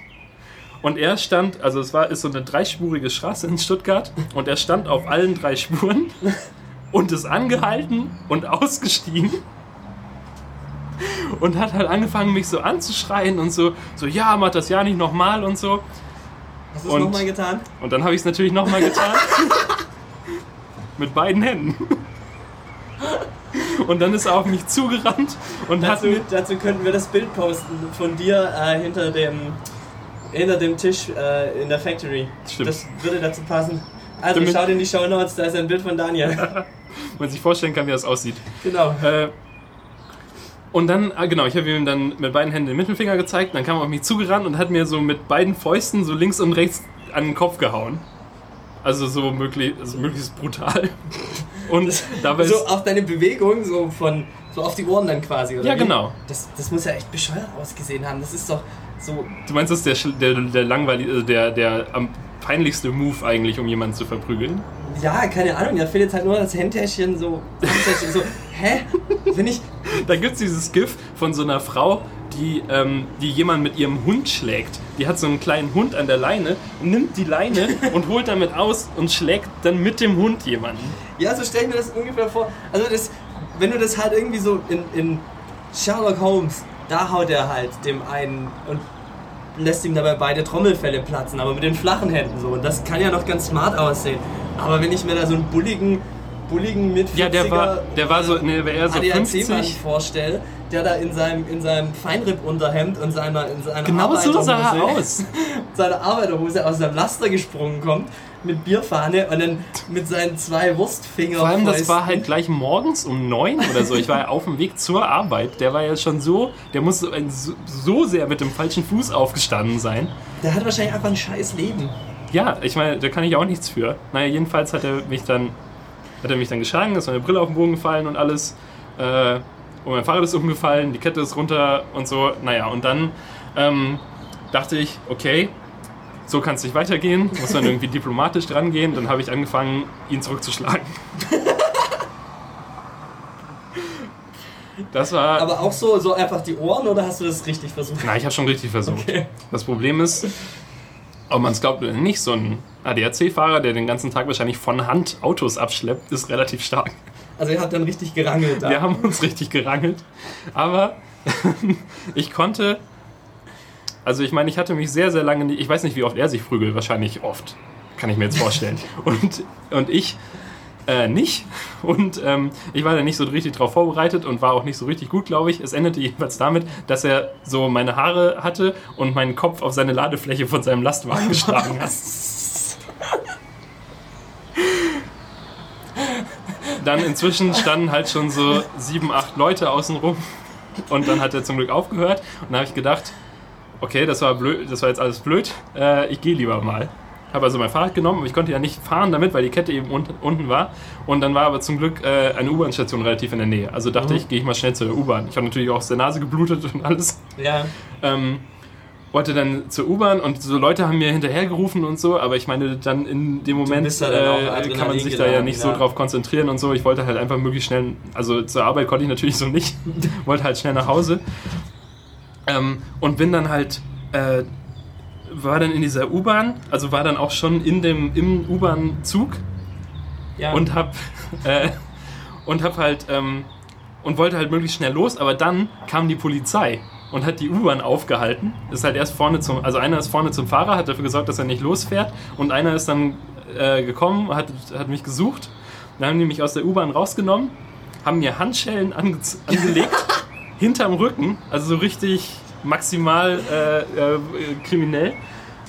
Und er stand, also es war ist so eine dreispurige Straße in Stuttgart und er stand auf allen drei Spuren und ist angehalten und ausgestiegen und hat halt angefangen mich so anzuschreien und so so ja mach das ja nicht nochmal und so hast du es Und- nochmal getan? und dann habe ich es natürlich nochmal getan *laughs* mit beiden Händen und dann ist er auf mich zugerannt und hat Dazu, mir dazu könnten wir das Bild posten von dir äh, hinter dem hinter dem Tisch äh, in der Factory. Stimmt. Das würde dazu passen. Also Damit- schaut in die Show Notes, da ist ein Bild von Daniel. *laughs* *laughs* man sich vorstellen kann wie das aussieht genau. Äh, und dann, ah, genau, ich habe ihm dann mit beiden Händen den Mittelfinger gezeigt, dann kam er auf mich zugerannt und hat mir so mit beiden Fäusten so links und rechts an den Kopf gehauen. Also so möglich, also möglichst brutal. *laughs* Und dabei So auf deine Bewegung, so von so auf die Ohren dann quasi, oder? Ja, wie? genau. Das, das muss ja echt bescheuert ausgesehen haben. Das ist doch so. du meinst, das ist der, der, der langweilig, also der, der am peinlichste Move eigentlich, um jemanden zu verprügeln? Ja, keine Ahnung, da fehlt jetzt halt nur das Handtäschchen so. Handtäschchen, so, hä? Wenn ich. Da gibt es dieses GIF von so einer Frau, die, ähm, die jemand mit ihrem Hund schlägt. Die hat so einen kleinen Hund an der Leine, nimmt die Leine *laughs* und holt damit aus und schlägt dann mit dem Hund jemanden. Ja, so stell ich mir das ungefähr vor. Also das, wenn du das halt irgendwie so in, in Sherlock Holmes, da haut er halt dem einen und lässt ihm dabei beide Trommelfälle platzen, aber mit den flachen Händen so. Und das kann ja noch ganz smart aussehen. Aber wenn ich mir da so einen bulligen, bulligen mit Ja, der war, der war so, nee, eher so ADAC-Mann 50. vorstelle, der da in seinem, in seinem Feinripp-Unterhemd und seiner, in seiner Genau so sah er Arbeiterhose- aus. *laughs* seiner Arbeiterhose aus seinem Laster gesprungen kommt mit Bierfahne und dann mit seinen zwei Wurstfingern. Vor allem, das war halt gleich morgens um neun oder so. Ich war ja auf dem Weg zur Arbeit. Der war ja schon so, der muss so- so sehr mit dem falschen Fuß aufgestanden sein. Der hat wahrscheinlich einfach ein scheiß Leben. Ja, ich meine, da kann ich auch nichts für. Naja, jedenfalls hat er mich dann, hat er mich dann geschlagen, ist meine Brille auf den Boden gefallen und alles. Äh, und mein Fahrrad ist umgefallen, die Kette ist runter und so. Naja, und dann ähm, dachte ich, okay, so kann es nicht weitergehen. Muss dann irgendwie diplomatisch dran gehen. Dann habe ich angefangen, ihn zurückzuschlagen. Das war. Aber auch so, so einfach die Ohren oder hast du das richtig versucht? Na, ich habe schon richtig versucht. Okay. Das Problem ist, ob man es glaubt oder nicht, so ein ADAC-Fahrer, der den ganzen Tag wahrscheinlich von Hand Autos abschleppt, ist relativ stark. Also ihr habt dann richtig gerangelt da. Wir haben uns richtig gerangelt. Aber *laughs* ich konnte. Also ich meine, ich hatte mich sehr, sehr lange nicht. Ich weiß nicht, wie oft er sich prügelt. Wahrscheinlich oft. Kann ich mir jetzt vorstellen. Und, und ich äh, nicht. Und ähm, ich war da nicht so richtig drauf vorbereitet und war auch nicht so richtig gut, glaube ich. Es endete jedenfalls damit, dass er so meine Haare hatte und meinen Kopf auf seine Ladefläche von seinem Lastwagen geschlagen hat. Dann inzwischen standen halt schon so sieben, acht Leute außenrum. Und dann hat er zum Glück aufgehört. Und dann habe ich gedacht, okay, das war blöd, das war jetzt alles blöd. Äh, ich gehe lieber mal. Habe also mein Fahrrad genommen, aber ich konnte ja nicht fahren damit, weil die Kette eben un unten war. Und dann war aber zum Glück äh, eine U-Bahn-Station relativ in der Nähe. Also dachte ich, gehe ich mal schnell zur U-Bahn. Ich habe natürlich auch aus der Nase geblutet und alles. Ja. Ähm, wollte dann zur U-Bahn und so Leute haben mir hinterhergerufen und so, aber ich meine, dann in dem Moment äh, kann man sich da ja nicht so ja. drauf konzentrieren und so. Ich wollte halt einfach möglichst schnell, also zur Arbeit konnte ich natürlich so nicht, *laughs* wollte halt schnell nach Hause ähm, und bin dann halt, äh, war dann in dieser U-Bahn, also war dann auch schon in dem, im U-Bahn-Zug ja. und hab *laughs* äh, und hab halt ähm, und wollte halt möglichst schnell los, aber dann kam die Polizei und hat die U-Bahn aufgehalten. Ist halt erst vorne zum, also einer ist vorne zum Fahrer, hat dafür gesorgt, dass er nicht losfährt und einer ist dann äh, gekommen, hat, hat mich gesucht. Dann haben die mich aus der U-Bahn rausgenommen, haben mir Handschellen ange *laughs* angelegt hinterm Rücken, also so richtig maximal äh, äh, kriminell.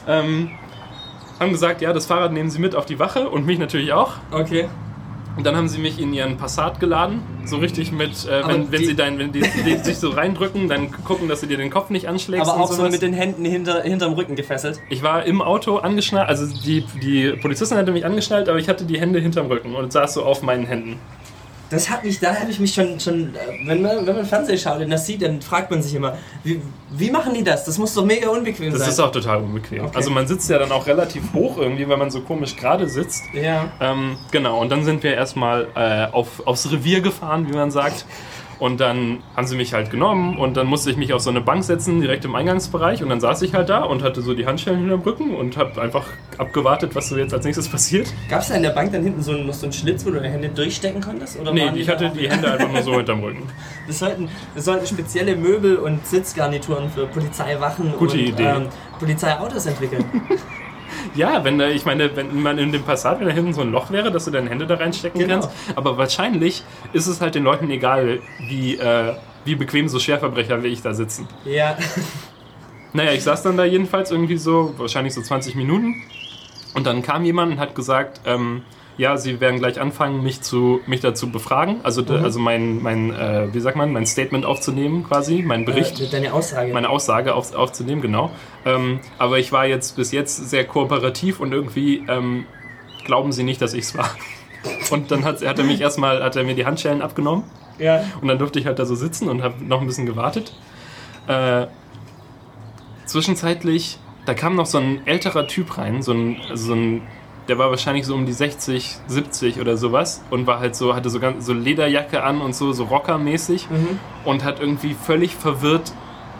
Ähm, haben gesagt, ja, das Fahrrad nehmen Sie mit auf die Wache und mich natürlich auch. okay. Und dann haben sie mich in ihren Passat geladen, so richtig mit, äh, wenn, wenn sie dein, wenn die, die *laughs* sich so reindrücken, dann gucken, dass du dir den Kopf nicht anschlägst Aber auch so mit den Händen hinter, hinterm Rücken gefesselt. ich war im Auto angeschnallt, also die, die Polizistin hatte mich angeschnallt, aber ich hatte die Hände hinterm Rücken und saß so auf meinen Händen. Das hat mich, da habe ich mich schon, schon äh, wenn man, wenn man Fernsehen schaut und das sieht, dann fragt man sich immer, wie, wie machen die das? Das muss doch mega unbequem Das sein. ist auch total unbequem. Okay. Also man sitzt ja dann auch relativ hoch irgendwie, weil man so komisch gerade sitzt. ja. Ähm, genau, und dann sind wir erstmal äh, auf, aufs Revier gefahren, wie man sagt. Und dann haben sie mich halt genommen und dann musste ich mich auf so eine Bank setzen, direkt im Eingangsbereich. Und dann saß ich halt da und hatte so die Handschellen hinterm Rücken und habe einfach abgewartet, was so jetzt als nächstes passiert. Gab es da in der Bank dann hinten so, einen- so einen Schlitz, wo du deine Hände durchstecken konntest? Oder Nee, ich hatte die Hände einfach nur so *laughs* hinterm Rücken. Das sollten, das sollten spezielle Möbel und Sitzgarnituren für Polizeiwachen Gute und. Ähm, Polizeiautos entwickeln. *laughs* Ja, wenn da, ich meine, wenn man in dem Passat, wenn da hinten so ein Loch wäre, dass du deine Hände da reinstecken Genau. kannst. Aber wahrscheinlich ist es halt den Leuten egal, wie, äh, wie bequem so Schwerverbrecher wie ich da sitzen. ja. Naja, ich saß dann da jedenfalls irgendwie so, wahrscheinlich so 20 Minuten. Und dann kam jemand und hat gesagt, ähm, ja, sie werden gleich anfangen, mich, zu, mich dazu befragen. Also, Mhm. also mein, mein äh, wie sagt man, mein Statement aufzunehmen quasi, mein Bericht. Äh, deine Aussage. meine Aussage auf, aufzunehmen, genau. Ähm, aber ich war jetzt bis jetzt sehr kooperativ und irgendwie ähm, glauben sie nicht, dass ich es war. *laughs* Und dann hat, hat er mich erstmal, hat er mir die Handschellen abgenommen ja. und dann durfte ich halt da so sitzen und habe noch ein bisschen gewartet. Äh, zwischenzeitlich, da kam noch so ein älterer Typ rein, so ein, so ein der war wahrscheinlich so um die 60, 70 oder sowas und war halt so, hatte so ganz so Lederjacke an und so, so Rockermäßig Mhm. und hat irgendwie völlig verwirrt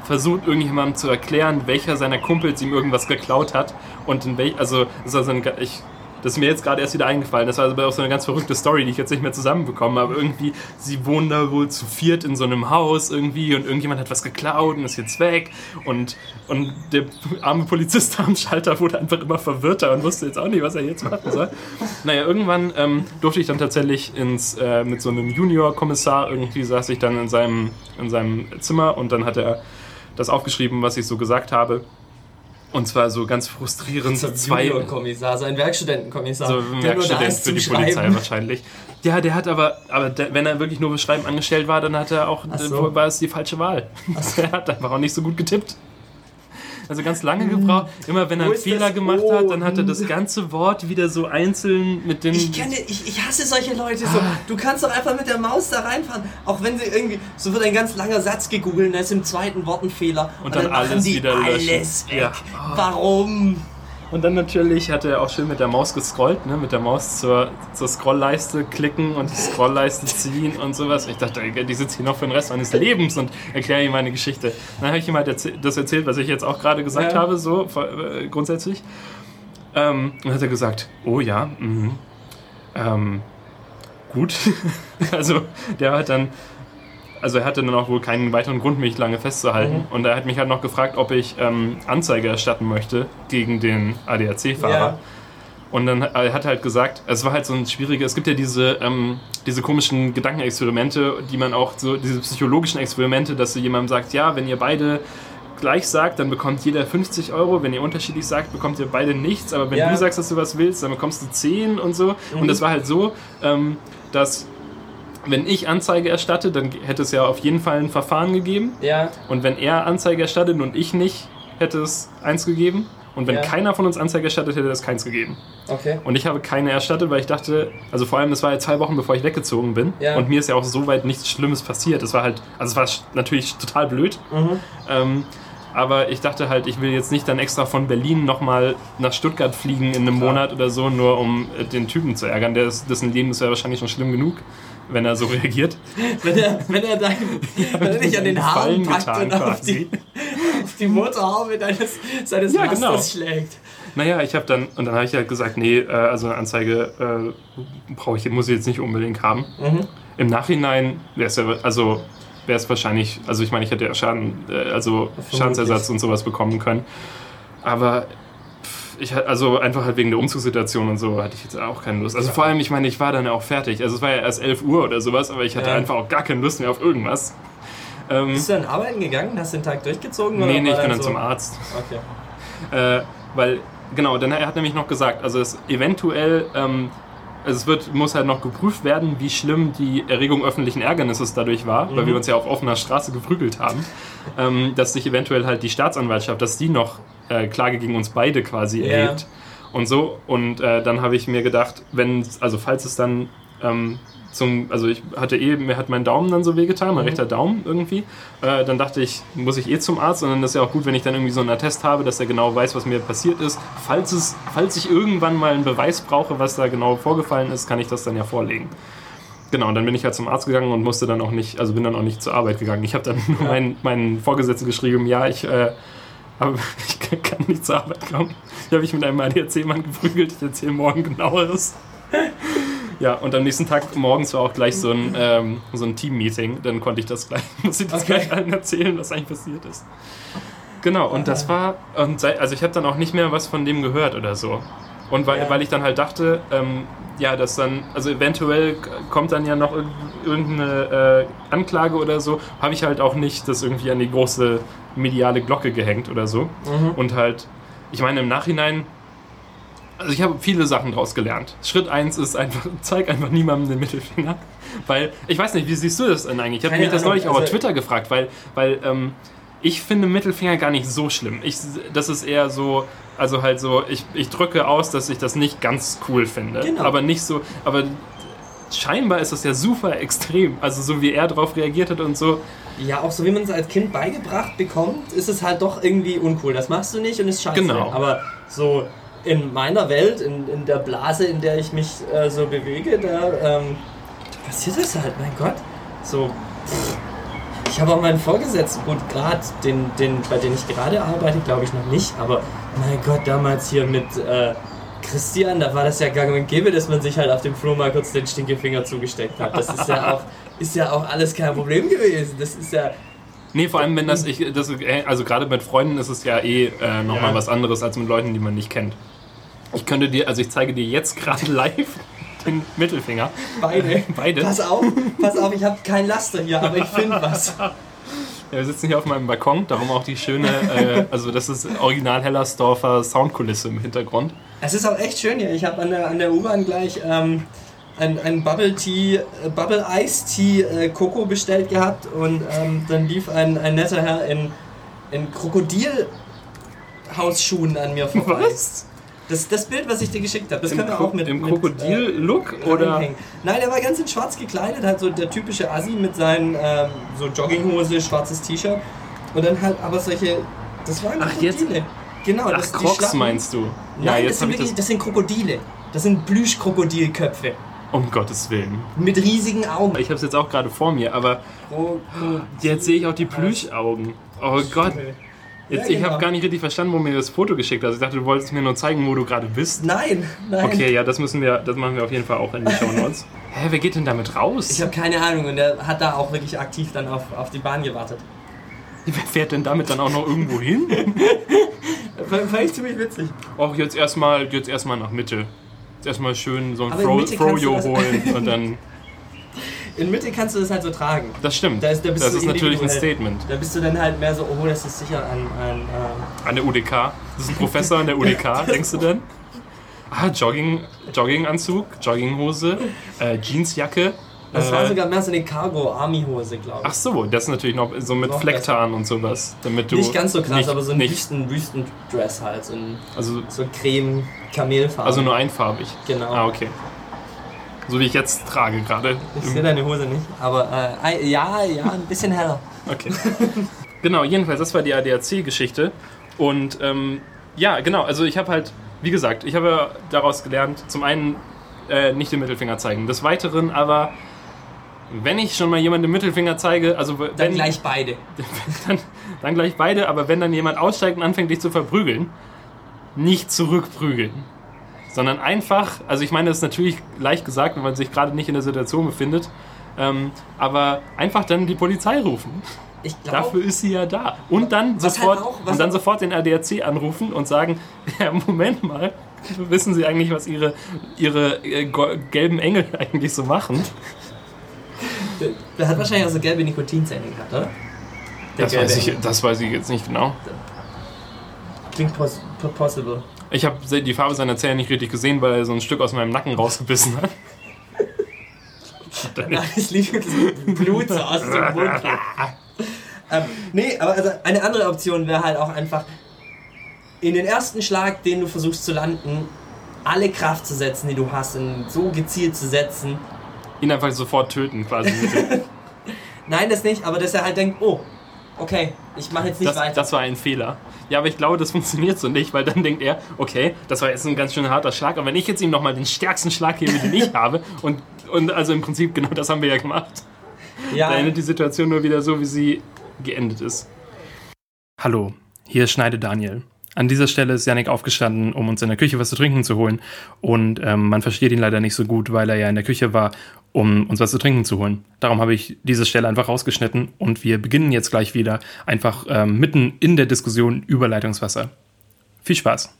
versucht, irgendjemandem zu erklären, welcher seiner Kumpels ihm irgendwas geklaut hat und in welch, also, das, war so ein, ich, das ist mir jetzt gerade erst wieder eingefallen. Das war aber auch so eine ganz verrückte Story, die ich jetzt nicht mehr zusammenbekomme. Aber irgendwie, sie wohnen da wohl zu viert in so einem Haus irgendwie und irgendjemand hat was geklaut und ist jetzt weg. Und, und der arme Polizist am Schalter wurde einfach immer verwirrter und wusste jetzt auch nicht, was er jetzt machen soll. Naja, irgendwann ähm, durfte ich dann tatsächlich ins, äh, mit so einem Junior-Kommissar, irgendwie saß ich dann in seinem, in seinem Zimmer und dann hat er das aufgeschrieben, was ich so gesagt habe. Und zwar so ganz frustrierend. So ein zwei, Junior-Kommissar, so ein Werkstudentenkommissar. so ein Werkstudent für die Polizei Schreiben. wahrscheinlich. Ja, der hat aber, aber der, wenn er wirklich nur Schreiben angestellt war, dann hat er auch, Ach so. war es die falsche Wahl. *laughs* Er hat einfach auch nicht so gut getippt. Also ganz lange gebraucht. Immer wenn er einen Fehler gemacht O? hat, dann hat er das ganze Wort wieder so einzeln mit den. Ich kenne, ich, ich hasse solche Leute so. Ah. Du kannst doch einfach mit der Maus da reinfahren. Auch wenn sie irgendwie, so wird ein ganz langer Satz gegoogelt, da ist im zweiten Wort ein Fehler. Und dann machen alles wieder löschen. alles weg. Ja. Warum? Und dann natürlich hat er auch schön mit der Maus gescrollt, ne? mit der Maus zur, zur Scrollleiste klicken und die Scrollleiste ziehen und sowas. Ich dachte, die sitzt hier noch für den Rest meines Lebens und erkläre ihm meine Geschichte. Dann habe ich ihm halt erzäh das erzählt, was ich jetzt auch gerade gesagt Ja. habe, so äh, grundsätzlich. Ähm, und hat er gesagt, oh ja, mhm. ähm, gut. *laughs* also der hat dann, also er hatte dann auch wohl keinen weiteren Grund, mich lange festzuhalten. Mhm. Und er hat mich halt noch gefragt, ob ich ähm, Anzeige erstatten möchte gegen den ADAC-Fahrer. Ja. Und dann hat- er halt gesagt, es war halt so ein schwieriger, es gibt ja diese, ähm, diese komischen Gedankenexperimente, die man auch so, diese psychologischen Experimente, dass du jemandem sagt, ja, wenn ihr beide gleich sagt, dann bekommt jeder 50 Euro, wenn ihr unterschiedlich sagt, bekommt ihr beide nichts, aber wenn Ja. du sagst, dass du was willst, dann bekommst du 10 und so. Mhm. Und das war halt so, ähm, dass wenn ich Anzeige erstatte, dann hätte es ja auf jeden Fall ein Verfahren gegeben. Ja, Und wenn er Anzeige erstattet und ich nicht, hätte es eins gegeben. Und wenn Ja. keiner von uns Anzeige erstattet, hätte es keins gegeben. okay. Und ich habe keine erstattet, weil ich dachte, also vor allem, das war ja zwei Wochen bevor ich weggezogen bin. Ja. Und mir ist ja auch soweit nichts Schlimmes passiert. Es war halt, also es war natürlich total blöd. Mhm. Ähm, aber ich dachte halt, ich will jetzt nicht dann extra von Berlin nochmal nach Stuttgart fliegen in einem Klar. Monat oder so, nur um äh, den Typen zu ärgern. Der ist, dessen Leben ist ja wahrscheinlich schon schlimm genug, wenn er so reagiert. Wenn er, wenn er, dein, *laughs* wenn er dich an den Haaren packt getan und auf quasi. die, auf die Motorhaube deines, seines Ja, genau. schlägt. Naja, ich habe dann, und dann habe ich halt gesagt, nee, äh, also eine Anzeige äh, brauche ich, muss ich jetzt nicht unbedingt haben. Mhm. Im Nachhinein wäre es ja, also wäre es wahrscheinlich, also ich meine, ich hätte ja Schaden, äh, also Vermutlich. Schadensersatz und sowas bekommen können. Aber ich hatte, also einfach halt wegen der Umzugssituation und so hatte ich jetzt auch keine Lust. Also vor allem, ich meine, ich war dann ja auch fertig. Also es war ja erst 11 Uhr oder sowas, aber ich hatte Ja. einfach auch gar keine Lust mehr auf irgendwas. Ähm, Bist du dann arbeiten gegangen? Hast du den Tag durchgezogen? nee, nee, ich bin dann dann zum Arzt. Okay. Äh, weil, genau, dann er hat nämlich noch gesagt, also es eventuell, ähm, also es wird, muss halt noch geprüft werden, wie schlimm die Erregung öffentlichen Ärgernisses dadurch war, weil Mhm. wir uns ja auf offener Straße geprügelt haben, ähm, dass sich eventuell halt die Staatsanwaltschaft, dass die noch äh, Klage gegen uns beide quasi Ja. erhebt und so. Und äh, dann habe ich mir gedacht, wenn, also falls es dann ähm, zum, also ich hatte eh, mir hat mein Daumen dann so wehgetan, mein Mhm. rechter Daumen irgendwie. Äh, dann dachte ich, muss ich eh zum Arzt und dann ist ja auch gut, wenn ich dann irgendwie so einen Attest habe, dass er genau weiß, was mir passiert ist. Falls es, falls ich irgendwann mal einen Beweis brauche, was da genau vorgefallen ist, kann ich das dann ja vorlegen. Genau, und dann bin ich halt zum Arzt gegangen und musste dann auch nicht, also bin dann auch nicht zur Arbeit gegangen. Ich habe dann nur Ja. meinen, meinen Vorgesetzten geschrieben, ja, ich, äh, aber *laughs* ich kann- kann nicht zur Arbeit kommen. Ich habe mich mit einem ADAC-Mann geprügelt, ich erzähle morgen genaueres. *laughs* Ja, und am nächsten Tag morgens war auch gleich so ein, ähm, so ein Team-Meeting. Dann konnte ich das gleich, *laughs* muss ich das Okay. gleich allen erzählen, was eigentlich passiert ist. Genau, und das war, und seit, also ich habe dann auch nicht mehr was von dem gehört oder so. Und weil, Ja. weil ich dann halt dachte, ähm, ja, dass dann, also eventuell kommt dann ja noch irg- irgendeine äh, Anklage oder so, habe ich halt auch nicht das irgendwie an die große mediale Glocke gehängt oder so. Mhm. Und halt, ich meine, im Nachhinein, also ich habe viele Sachen draus gelernt. Schritt eins ist einfach, *laughs* zeig einfach niemandem den Mittelfinger. Weil, ich weiß nicht, wie siehst du das denn eigentlich? Ich habe mich das neulich auch auf also- Twitter gefragt, weil, weil ähm, ich finde Mittelfinger gar nicht so schlimm. Ich, das ist eher so, also halt so, ich, ich drücke aus, dass ich das nicht ganz cool finde. Genau. Aber nicht so, aber scheinbar ist das ja super extrem. Also so wie er darauf reagiert hat und so. Ja, auch so wie man es als Kind beigebracht bekommt, ist es halt doch irgendwie uncool. Das machst du nicht und ist scheiße. Genau. Aber so in meiner Welt, in, in der Blase, in der ich mich äh, so bewege, da, ähm, passiert das halt, mein Gott. So, pff. ich habe auch meinen Vorgesetzten, gut, gerade den, den, bei dem ich gerade arbeite, glaube ich noch nicht, aber mein Gott, damals hier mit äh, Christian, da war das ja gang und gäbe, dass man sich halt auf dem Flur mal kurz den Stinkefinger zugesteckt hat. Das ist ja auch, ist ja auch alles kein Problem gewesen. Das ist ja. Nee, vor allem, wenn das, ich, das also gerade mit Freunden ist es ja eh äh, nochmal Ja. was anderes als mit Leuten, die man nicht kennt. Ich könnte dir, also ich zeige dir jetzt gerade *laughs* live den Mittelfinger. Beide. Beide. Pass auf, pass auf, ich habe kein Laster hier, aber ich finde was. *laughs* Ja, wir sitzen hier auf meinem Balkon, darum auch die schöne, äh, also das ist original Hellersdorfer Soundkulisse im Hintergrund. Es ist auch echt schön hier. Ich habe an der, an der U-Bahn gleich ähm, ein, ein Bubble Tea, äh, Bubble Ice Tea äh, Coco bestellt gehabt und ähm, dann lief ein, ein netter Herr in, in Krokodilhausschuhen an mir vorbei. Was? Das, das Bild, was ich dir geschickt habe, das Im, können wir Kro auch mit. im mit, Krokodil-Look äh, oder? Nein, er war ganz in schwarz gekleidet, halt so der typische Assi mit seinen ähm, so Jogginghose, schwarzes T-Shirt und dann halt aber solche. Das waren Ach, jetzt- Krokodile. Genau, Ach, das die Crocs Schlappen- meinst du? Nein, ja, das, jetzt sind wirklich, das. das sind Krokodile. Das sind Plüschkrokodilköpfe. Um Gottes Willen. Mit riesigen Augen. Ich habe es jetzt auch gerade vor mir, aber Krokodil. jetzt sehe ich auch die Plüschaugen. Oh Gott. Jetzt, Ja, Ich habe genau. gar nicht richtig verstanden, wo mir das Foto geschickt hast. Ich dachte, du wolltest mir nur zeigen, wo du gerade bist. Nein, nein. Okay, ja, das müssen wir, das machen wir auf jeden Fall auch in die Show Notes. *laughs* Hä, wer geht denn damit raus? Ich habe keine Ahnung und er hat da auch wirklich aktiv dann auf, auf die Bahn gewartet. wer fährt denn damit dann auch noch irgendwo hin? *laughs* Fand ich ziemlich witzig. Och, jetzt erstmal, jetzt erstmal nach Mitte. Jetzt erstmal schön so ein Fro Froyo holen *laughs* und dann. In Mitte kannst du das halt so tragen. Das stimmt. Da ist- da das ist natürlich ein. Statement. Da bist du dann halt mehr so, oh, das ist sicher ein. ein ähm, An der UDK. Das ist ein Professor an der UDK, *laughs* denkst du denn? Ah, Jogging, Jogginganzug, Jogginghose, äh, Jeansjacke. das äh, war sogar mehr so eine Cargo-Army-Hose, glaube ich. Ach so, das ist natürlich noch so mit Noch Flecktarn und sowas. Damit du nicht ganz so krass, nicht, aber so ein Wüsten, Wüstendress halt. So, ein, also, so creme kamelfarben also nur einfarbig. Genau. Ah, okay. So wie ich jetzt trage gerade. Ich sehe deine Hose nicht, aber äh, ja, ja, ein bisschen heller. Okay. *laughs* genau, jedenfalls, das war die ADAC-Geschichte. Und ähm, ja, genau, also ich habe halt, wie gesagt, ich habe daraus gelernt, zum einen äh, nicht den Mittelfinger zeigen. Des Weiteren aber, wenn ich schon mal jemandem den Mittelfinger zeige, also Dann wenn, gleich beide. *laughs* dann, dann gleich beide, aber wenn dann jemand aussteigt und anfängt, dich zu verprügeln, nicht zurückprügeln. Sondern einfach, also ich meine, das ist natürlich leicht gesagt, wenn man sich gerade nicht in der Situation befindet, ähm, aber einfach dann die Polizei rufen. Ich glaube, Dafür ist sie ja da. Und dann sofort, halt auch- und dann sofort den ADAC anrufen und sagen, *laughs* ja, Moment mal, *laughs* wissen Sie eigentlich, was Ihre, ihre äh, gelben Engel *laughs* eigentlich so machen? der, der hat wahrscheinlich auch so gelbe Nikotinzähne gehabt, oder? Der Das weiß, ich, das weiß ich jetzt nicht genau. Klingt pos po- possible. Ich habe die Farbe seiner Zähne nicht richtig gesehen, weil er so ein Stück aus meinem Nacken rausgebissen hat. *laughs* Nein, es lief wirklich so Blut so aus dem Mund. ähm, nee, aber also eine andere Option wäre halt auch einfach in den ersten Schlag, den du versuchst zu landen, alle Kraft zu setzen, die du hast, und so gezielt zu setzen. ihn einfach sofort töten, quasi. *laughs* Nein, das nicht, aber dass er halt denkt, oh, okay, ich mache jetzt nicht Das, weiter. das war ein Fehler. Ja, aber ich glaube, das *laughs* funktioniert so nicht, weil dann denkt er, okay, das war jetzt ein ganz schön harter Schlag, aber wenn ich jetzt ihm nochmal den stärksten Schlag gebe, den ich *laughs* habe, und, und also im Prinzip genau das haben wir ja gemacht, ja, dann endet die Situation nur wieder so, wie sie geendet ist. Hallo, hier ist Schneide Daniel. An dieser Stelle ist Yannick aufgestanden, um uns in der Küche was zu trinken zu holen. Und ähm, man versteht ihn leider nicht so gut, weil er ja in der Küche war, um uns was zu trinken zu holen. Darum habe ich diese Stelle einfach rausgeschnitten und wir beginnen jetzt gleich wieder einfach ähm, mitten in der Diskussion über Leitungswasser. Viel Spaß.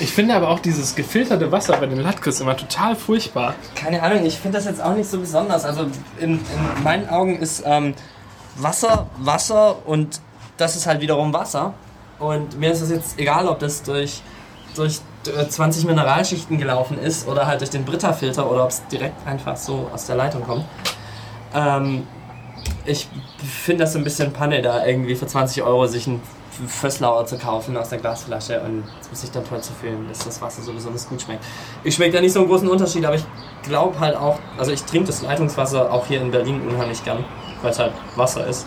Ich finde aber auch dieses gefilterte Wasser bei den Latkes immer total furchtbar. keine Ahnung, ich finde das jetzt auch nicht so besonders. Also in, in meinen Augen ist ähm, Wasser Wasser und das ist halt wiederum Wasser. Und mir ist es jetzt egal, ob das durch, durch äh, 20 Mineralschichten gelaufen ist oder halt durch den Brita-Filter oder ob es direkt einfach so aus der Leitung kommt. Ähm, ich finde das ein bisschen Panne, da irgendwie für 20 Euro sich ein Fösslauer zu kaufen aus der Glasflasche und sich dann toll zu fühlen, dass das Wasser so besonders gut schmeckt. Ich schmecke da nicht so einen großen Unterschied, aber ich glaube halt auch, also ich trinke das Leitungswasser auch hier in Berlin unheimlich gern, weil es halt Wasser ist.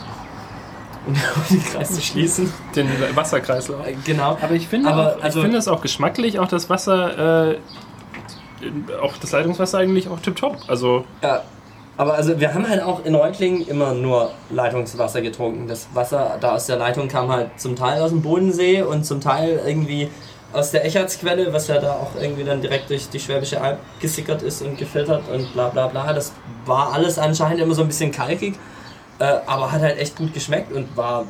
Um *laughs* den Kreis zu schließen. Den Wasserkreislauf. Äh, Genau. Aber ich finde, Aber, auch, also- ich finde es auch geschmacklich, auch das Wasser, äh, auch das Leitungswasser eigentlich auch tipptopp. Also, Ja, aber also wir haben halt auch in Reutlingen immer nur Leitungswasser getrunken. Das Wasser da aus der Leitung kam halt zum Teil aus dem Bodensee und zum Teil irgendwie aus der Echertsquelle, was ja da auch irgendwie dann direkt durch die Schwäbische Alb gesickert ist und gefiltert und bla bla bla. Das war alles anscheinend immer so ein bisschen kalkig, äh, aber hat halt echt gut geschmeckt und war,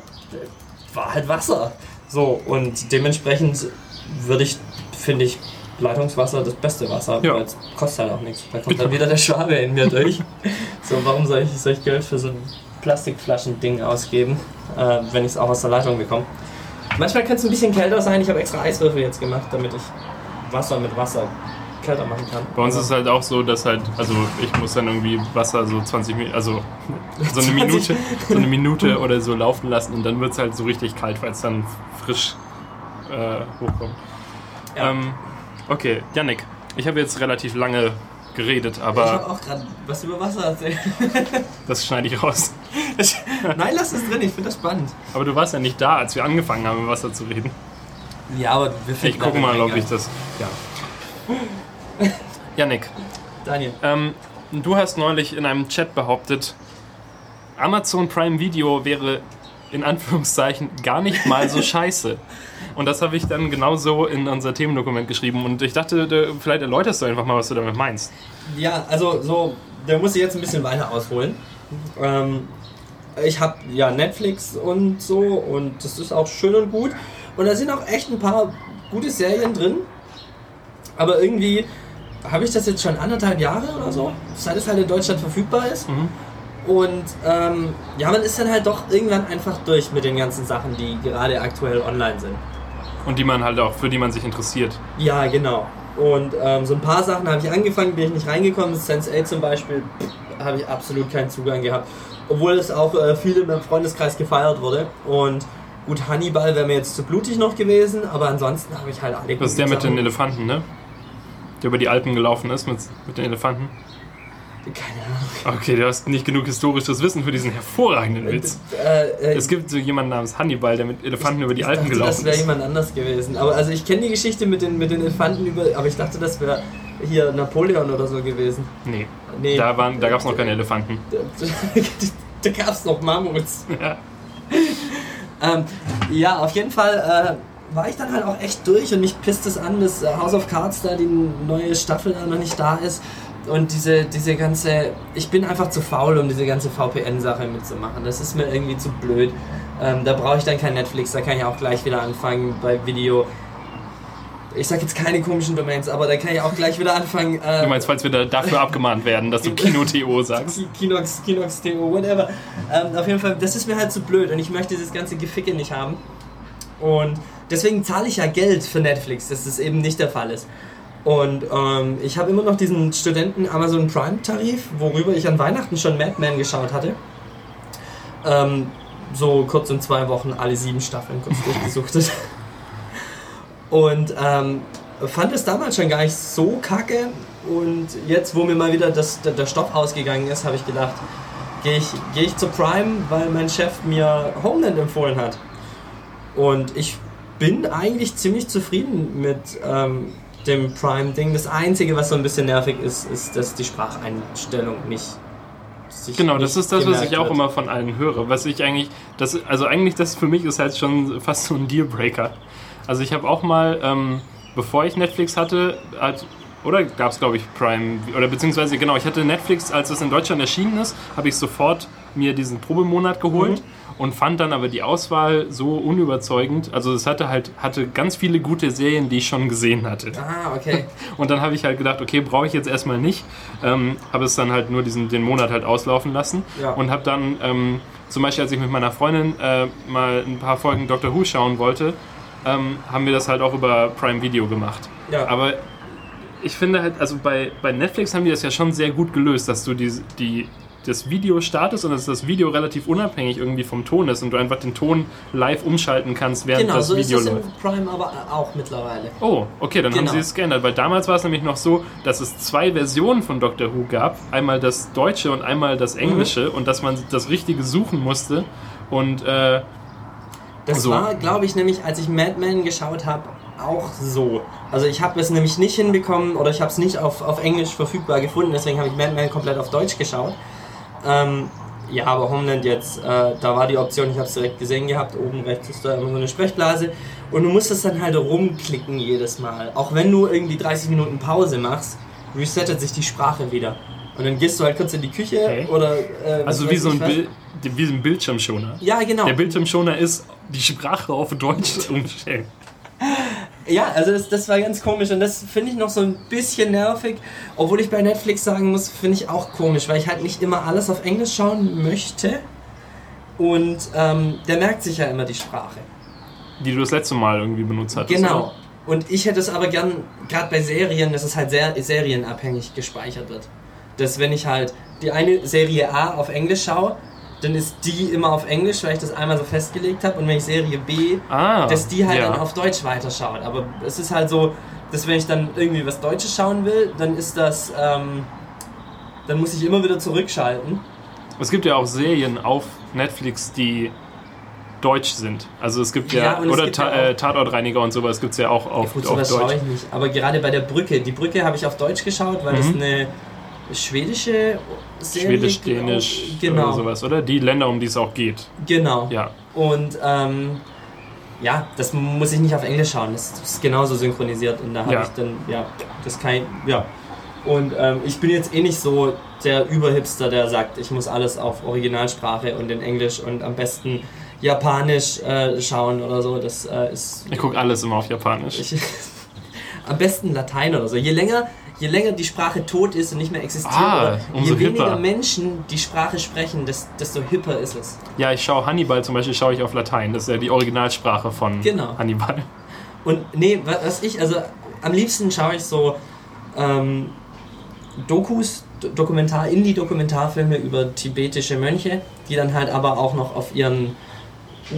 war halt Wasser. So, und dementsprechend würde ich, finde ich, Leitungswasser das beste Wasser, Ja. weil es kostet halt auch nichts. Da kommt dann wieder der Schwabe in mir durch. *laughs* So, warum soll ich, soll ich Geld für so ein Plastikflaschending ausgeben, äh, wenn ich es auch aus der Leitung bekomme? Manchmal kann es ein bisschen kälter sein. Ich habe extra Eiswürfel jetzt gemacht, damit ich Wasser mit Wasser kälter machen kann. bei uns ist es halt auch so, dass halt, also ich muss dann irgendwie Wasser so 20 Minuten, also *laughs* so eine 20 Minute, so eine Minute oder so laufen lassen und dann wird es halt so richtig kalt, weil es dann frisch äh, hochkommt. Ja. Ähm, okay, Yannick, ich habe jetzt relativ lange geredet, ich habe aber auch gerade was über Wasser erzählt. *laughs* das schneide ich raus. Nein, lass es drin, ich finde das spannend. Aber du warst ja nicht da, als wir angefangen haben, über Wasser zu reden. Ja, aber wir Ich finden gucke da mal, ob ich das. Ja. *laughs* Yannick, Daniel. ähm, du hast neulich in einem Chat behauptet, Amazon Prime Video wäre in Anführungszeichen gar nicht mal so *laughs* scheiße. Und das habe ich dann genauso in unser Themendokument geschrieben. Und ich dachte, vielleicht erläuterst du einfach mal, was du damit meinst. Ja, also so, da muss ich jetzt ein bisschen weiter ausholen. Ähm, ich habe ja Netflix und so und das ist auch schön und gut. Und da sind auch echt ein paar gute Serien drin. Aber irgendwie habe ich das jetzt schon anderthalb Jahre oder so, seit es halt in Deutschland verfügbar ist. Mhm. Und ähm, ja, man ist dann halt doch irgendwann einfach durch mit den ganzen Sachen, die gerade aktuell online sind. Und die man halt auch, für die man sich interessiert. Ja, genau. Und ähm, so ein paar Sachen habe ich angefangen, bin ich nicht reingekommen. Sense8 zum Beispiel habe ich absolut keinen Zugang gehabt. Obwohl es auch äh, viel in meinem Freundeskreis gefeiert wurde. Und gut, Hannibal wäre mir jetzt zu blutig noch gewesen, aber ansonsten habe ich halt alle Das ist der mit den Elefanten, ne? Der über die Alpen gelaufen ist mit, mit den Elefanten. Keine Ahnung. Okay, du hast nicht genug historisches Wissen für diesen hervorragenden Witz. Äh, äh, Es gibt so jemanden namens Hannibal, der mit Elefanten über die ich Alpen dachte, gelaufen Das wäre ist. jemand anders gewesen. Aber also ich kenne die Geschichte mit den, mit den Elefanten über. Aber ich dachte, das wäre hier Napoleon oder so gewesen. Nee, Nee. da, waren, da gab es noch keine Elefanten. *laughs* da gab es noch Mammuts. Ja. Ähm, ja, auf jeden Fall äh, war ich dann halt auch echt durch und mich pisst es an, dass äh, House of Cards da die neue Staffel da noch nicht da ist. Und diese, diese ganze. Ich bin einfach zu faul, um diese ganze VPN-Sache mitzumachen. Das ist mir irgendwie zu blöd. Ähm, da brauche ich dann kein Netflix, da kann ich auch gleich wieder anfangen bei Video. Ich sag jetzt keine komischen Domains, aber da kann ich auch gleich wieder anfangen. Äh, Du meinst, falls wir da dafür abgemahnt werden, dass du *laughs* Kino-TO sagst? Ki- Kinox, Kinox, TO, whatever. Ähm, auf jeden Fall, das ist mir halt zu blöd und ich möchte dieses ganze Geficke nicht haben. Und deswegen zahle ich ja Geld für Netflix, dass das eben nicht der Fall ist. Und ähm, ich habe immer noch diesen Studenten Amazon Prime Tarif, worüber ich an Weihnachten schon Mad Men geschaut hatte. Ähm, so kurz in zwei Wochen alle sieben Staffeln kurz durchgesuchtet. *laughs* Und ähm, fand es damals schon gar nicht so kacke. Und jetzt, wo mir mal wieder das, der, der Stoff ausgegangen ist, habe ich gedacht, gehe ich, geh ich zu Prime, weil mein Chef mir Homeland empfohlen hat. Und ich bin eigentlich ziemlich zufrieden mit ähm, dem Prime-Ding. Das Einzige, was so ein bisschen nervig ist, ist, dass die Spracheinstellung nicht. sich Genau, das nicht ist das, was ich auch wird. immer von allen höre. Was ich eigentlich, das, also eigentlich das für mich ist halt schon fast so ein Dealbreaker. Also ich habe auch mal, ähm, bevor ich Netflix hatte, hat, oder gab es glaube ich Prime, oder beziehungsweise genau, ich hatte Netflix, als es in Deutschland erschienen ist, habe ich sofort mir diesen Probemonat geholt. Und fand dann aber die Auswahl so unüberzeugend. Also es hatte halt hatte ganz viele gute Serien, die ich schon gesehen hatte. Ah, okay. *laughs* Und dann habe ich halt gedacht, okay, brauche ich jetzt erstmal nicht. Ähm, habe es dann halt nur diesen, den Monat halt auslaufen lassen. Ja. Und habe dann, ähm, zum Beispiel als ich mit meiner Freundin äh, mal ein paar Folgen Doctor Who schauen wollte, ähm, haben wir das halt auch über Prime Video gemacht. Ja. Aber ich finde halt, also bei, bei Netflix haben die das ja schon sehr gut gelöst, dass du die, die, das Video startest und dass das Video relativ unabhängig irgendwie vom Ton ist und du einfach den Ton live umschalten kannst, während Genau, das so ist Video es läuft. in Prime aber auch mittlerweile. Oh, okay, dann haben Genau. sie es geändert, weil damals war es nämlich noch so, dass es zwei Versionen von Doctor Who gab, einmal das deutsche und einmal das englische und dass man das richtige suchen musste Und äh, Das So. war, glaube ich, nämlich, als ich Mad Men geschaut habe, auch so. Also ich habe es nämlich nicht hinbekommen oder ich habe es nicht auf, auf Englisch verfügbar gefunden, deswegen habe ich Mad Men komplett auf Deutsch geschaut. Ähm, ja, aber Homeland jetzt, äh, da war die Option, ich habe es direkt gesehen gehabt, oben rechts ist da immer so eine Sprechblase und du musst es dann halt rumklicken jedes Mal. Auch wenn du irgendwie 30 Minuten Pause machst, resettet sich die Sprache wieder. Und dann gehst du halt kurz in die Küche Okay. oder... Äh, also wie so ein. Bild, wie so ein Bildschirmschoner. Ja, genau. Der Bildschirmschoner ist die Sprache auf Deutsch *laughs* umstellen. Ja, also das, das war ganz komisch und das finde ich noch so ein bisschen nervig. Obwohl ich bei Netflix sagen muss, finde ich auch komisch, weil ich halt nicht immer alles auf Englisch schauen möchte. Und ähm, der merkt sich ja immer die Sprache. Die du das letzte Mal irgendwie benutzt hattest. Genau. oder? Und ich hätte es aber gern, gerade bei Serien, dass es halt sehr serienabhängig gespeichert wird. Dass wenn ich halt die eine Serie A auf Englisch schaue, dann ist die immer auf Englisch, weil ich das einmal so festgelegt habe. Und wenn ich Serie B Ah, dass die halt ja. dann auf Deutsch weiterschaut. Aber es ist halt so, dass wenn ich dann irgendwie was Deutsches schauen will, dann ist das, ähm, dann muss ich immer wieder zurückschalten. Es gibt ja auch Serien auf Netflix, die deutsch sind. Also es gibt ja, Ja, oder gibt Ta ja äh, Tatortreiniger und sowas gibt es ja auch auf, Gut, auf sowas schaue Deutsch. ich nicht. Aber gerade bei der Brücke, die Brücke habe ich auf Deutsch geschaut, weil das Mhm. eine schwedische Serie Schwedisch, Dänisch genau, oder sowas, oder? Die Länder, um die es auch geht. Genau. Ja. Und ähm, ja, das muss ich nicht auf Englisch schauen. Das ist genauso synchronisiert und da habe Ja. ich dann, ja, das kann ich, ja. Und ähm, ich bin jetzt eh nicht so der Überhipster, der sagt, ich muss alles auf Originalsprache und in Englisch und am besten Japanisch äh, schauen oder so. Das äh, ist. Ich gucke alles immer auf Japanisch. Ich, *laughs* am besten Latein oder so. Je länger, je länger die Sprache tot ist und nicht mehr existiert, Ah, je weniger hipper. Menschen die Sprache sprechen, des- desto hipper ist es. ja, ich schaue Hannibal zum Beispiel, schaue ich auf Latein. Das ist ja die Originalsprache von Genau. Hannibal. Und nee, wa- was ich, also am liebsten schaue ich so ähm, Dokus, Dokumentar, Indie-Dokumentarfilme über tibetische Mönche, die dann halt aber auch noch auf ihren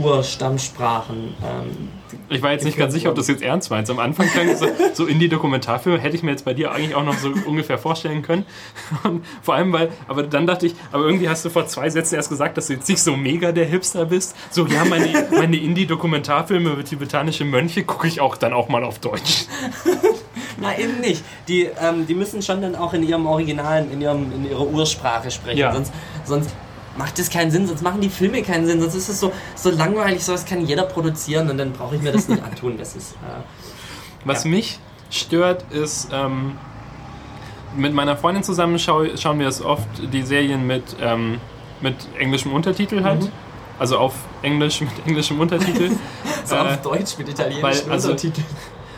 Urstammsprachen. Ähm, Ich war jetzt nicht ganz sicher, ob das jetzt ernst meinst. Am Anfang klang so, so Indie-Dokumentarfilme, hätte ich mir jetzt bei dir eigentlich auch noch so ungefähr vorstellen können. Und vor allem, weil, aber dann dachte ich, aber irgendwie hast du vor zwei Sätzen erst gesagt, dass du jetzt nicht so mega der Hipster bist. So, ja, meine, meine Indie-Dokumentarfilme über tibetanische Mönche gucke ich auch dann auch mal auf Deutsch. na eben nicht. Die, ähm, die müssen schon dann auch in ihrem Originalen, in, ihrem, in ihrer Ursprache sprechen. Ja. Sonst, sonst macht das keinen Sinn, sonst machen die Filme keinen Sinn, sonst ist es so, so langweilig, sowas kann jeder produzieren und dann brauche ich mir das nicht antun. Das ist. Äh, Was Ja. mich stört, ist, ähm, mit meiner Freundin zusammen schau, schauen wir es oft, die Serien mit, ähm, mit englischem Untertitel halt. Mhm. Also auf Englisch *laughs* mit englischem Untertitel. so Äh, auf Deutsch mit italienischen weil, also- Untertiteln.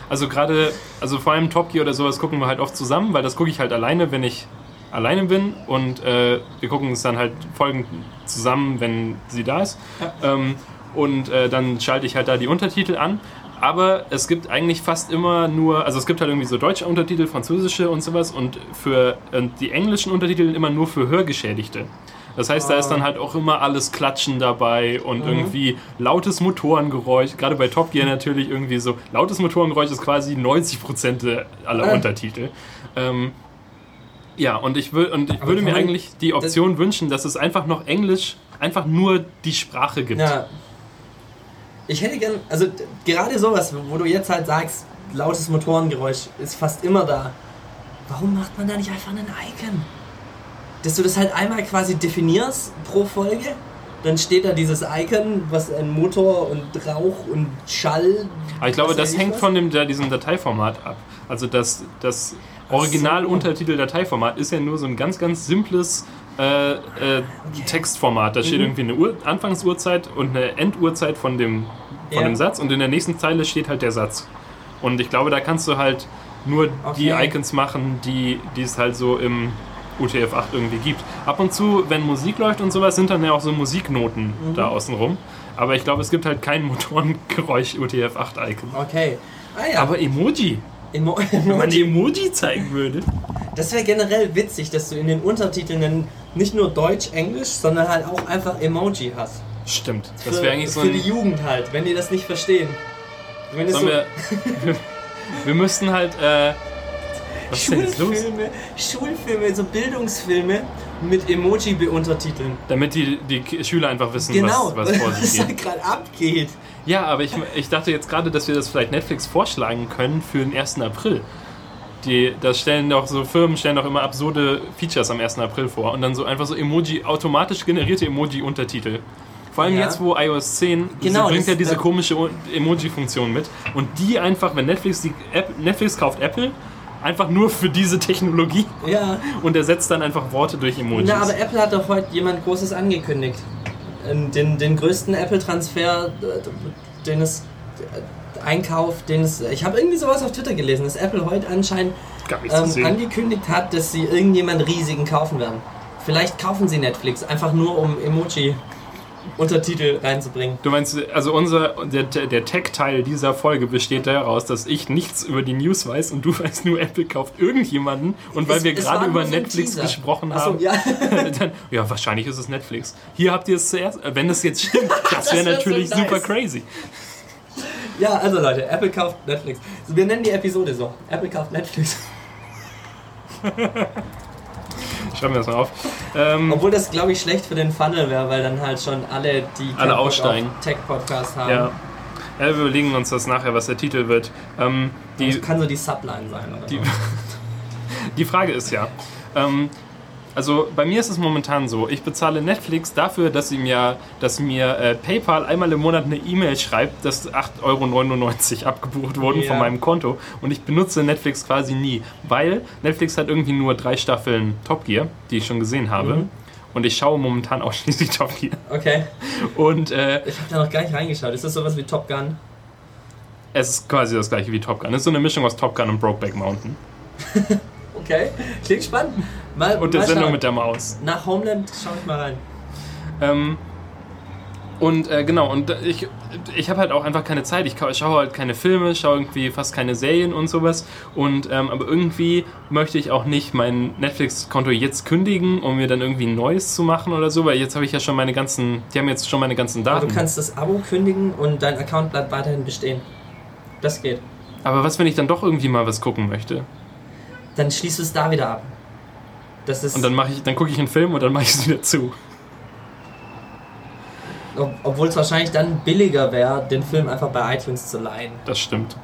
Also gerade, also vor allem Top Gear oder sowas gucken wir halt oft zusammen, weil das gucke ich halt alleine, wenn ich alleine bin und äh, wir gucken uns dann halt Folgen zusammen, wenn sie da ist. Ähm, und äh, dann schalte ich halt da die Untertitel an. Aber es gibt eigentlich fast immer nur, also es gibt halt irgendwie so deutsche Untertitel, französische und sowas und für und die englischen Untertitel immer nur für Hörgeschädigte. Das heißt, da ist dann halt auch immer alles Klatschen dabei und irgendwie lautes Motorengeräusch. Gerade bei Top Gear natürlich irgendwie so. Lautes Motorengeräusch ist quasi 90% der- aller Äh. Untertitel. Ähm, ja, und ich, will, und ich Aber würde mir eigentlich die Option wünschen, dass es einfach noch Englisch, einfach nur die Sprache gibt. Ja. Ich hätte gern, also gerade sowas, wo du jetzt halt sagst, lautes Motorengeräusch ist fast immer da. Warum macht man da nicht einfach einen Icon? Dass du das halt einmal quasi definierst pro Folge, dann steht da dieses Icon, was ein Motor und Rauch und Schall. Aber ich glaube, das hängt was. von dem, diesem Dateiformat ab. Also das, das Original-Untertitel-Dateiformat ist ja nur so ein ganz, ganz simples äh, äh, Textformat. Da Mhm. steht irgendwie eine Uhr, Anfangsuhrzeit und eine Enduhrzeit von dem, von Ja. dem Satz und in der nächsten Zeile steht halt der Satz. Und ich glaube, da kannst du halt nur die Okay. Icons machen, die, die es halt so im UTF-8 irgendwie gibt. Ab und zu, wenn Musik läuft und sowas, sind dann ja auch so Musiknoten Mhm. da außen rum. Aber ich glaube, es gibt halt kein *laughs* Motorengeräusch UTF-8-Icon. Okay. Ah ja. Aber Emoji. Emo *laughs* Wenn man die Emoji zeigen würde. Das wäre generell witzig, dass du in den Untertiteln dann nicht nur Deutsch, Englisch, sondern halt auch einfach Emoji hast. Stimmt. Das wäre eigentlich so Für die Jugend halt, wenn die das nicht verstehen. Wenn so wir, *laughs* wir, müssten halt. Äh, was ist denn los? Schulfilme, Schulfilme, so Bildungsfilme mit Emoji beuntertiteln. Damit die, die Schüler einfach wissen, Genau, was, *laughs* was vor was sich da geht. gerade abgeht. Ja, aber ich, ich dachte jetzt gerade, dass wir das vielleicht Netflix vorschlagen können für den 1. April. Die, das stellen doch so Firmen stellen doch immer absurde Features am 1. April vor und dann so einfach so Emoji, automatisch generierte Emoji-Untertitel. Vor allem Ja. jetzt, wo iOS 10 Genau, bringt ja diese komische Emoji-Funktion mit. Und die einfach, wenn Netflix die App, Netflix kauft Apple, einfach nur für diese Technologie Ja. und ersetzt dann einfach Worte durch Emojis. Na, aber Apple hat doch heute jemand Großes angekündigt. Ähm, Den, den größten Apple-Transfer, äh, den es. äh, Einkauf, den es. Ich habe irgendwie sowas auf Twitter gelesen, dass Apple heute anscheinend ähm, angekündigt hat, dass sie irgendjemand riesigen kaufen werden. Vielleicht kaufen sie Netflix, einfach nur um Emoji-Untertitel reinzubringen. Du meinst, also unser, der, der Tech-Teil dieser Folge besteht daraus, dass ich nichts über die News weiß und du *laughs* weißt nur, Apple kauft irgendjemanden und weil Es- wir es gerade über so Netflix Teaser. gesprochen so, haben, ja. *laughs* dann, ja, wahrscheinlich ist es Netflix. Hier habt ihr es zuerst, wenn das jetzt stimmt, *laughs* das wäre wär natürlich so nice. super crazy. Ja, also Leute, Apple kauft Netflix. Wir nennen die Episode so. Apple kauft Netflix. Schreiben wir das mal auf. Ähm, Obwohl das, glaube ich, schlecht für den Funnel wäre, weil dann halt schon alle, die auf aussteigen. Tech-Podcast haben. ja. ja, wir überlegen uns das nachher, was der Titel wird. Ähm, die, das kann so die Subline sein. Oder Die, *laughs* die Frage ist ja, ähm, also bei mir ist es momentan so, ich bezahle Netflix dafür, dass, sie mir, dass mir äh, PayPal einmal im Monat eine E-Mail schreibt, dass 8,99 Euro abgebucht wurden Ja. von meinem Konto und ich benutze Netflix quasi nie, weil Netflix hat irgendwie nur drei Staffeln Top Gear, die ich schon gesehen habe. Mhm. Und ich schaue momentan ausschließlich *laughs* Top Gear. Okay. Und äh, Ich habe da noch gar nicht reingeschaut. Ist das sowas wie Top Gun? es ist quasi das gleiche wie Top Gun. Es ist so eine Mischung aus Top Gun und Brokeback Mountain. *laughs* Okay. Klingt spannend. Mal, Und der Sendung schauen. mit der Maus. Nach Homeland schaue ich mal rein. Ähm, und äh, genau, und ich, ich habe halt auch einfach keine Zeit. Ich schaue halt keine Filme, schaue irgendwie fast keine Serien und sowas. Und ähm, aber irgendwie möchte ich auch nicht mein Netflix-Konto jetzt kündigen, um mir dann irgendwie ein neues zu machen oder so, weil jetzt habe ich ja schon meine ganzen, die haben jetzt schon meine ganzen Aber Daten. du kannst das Abo kündigen und dein Account bleibt weiterhin bestehen. Das geht. aber was, wenn ich dann doch irgendwie mal was gucken möchte? Dann schließt du es da wieder ab. Das ist, Und dann mache ich, dann gucke ich einen Film und dann mache ich es wieder zu. ob, obwohl es wahrscheinlich dann billiger wäre, den Film einfach bei iTunes zu leihen. Das stimmt.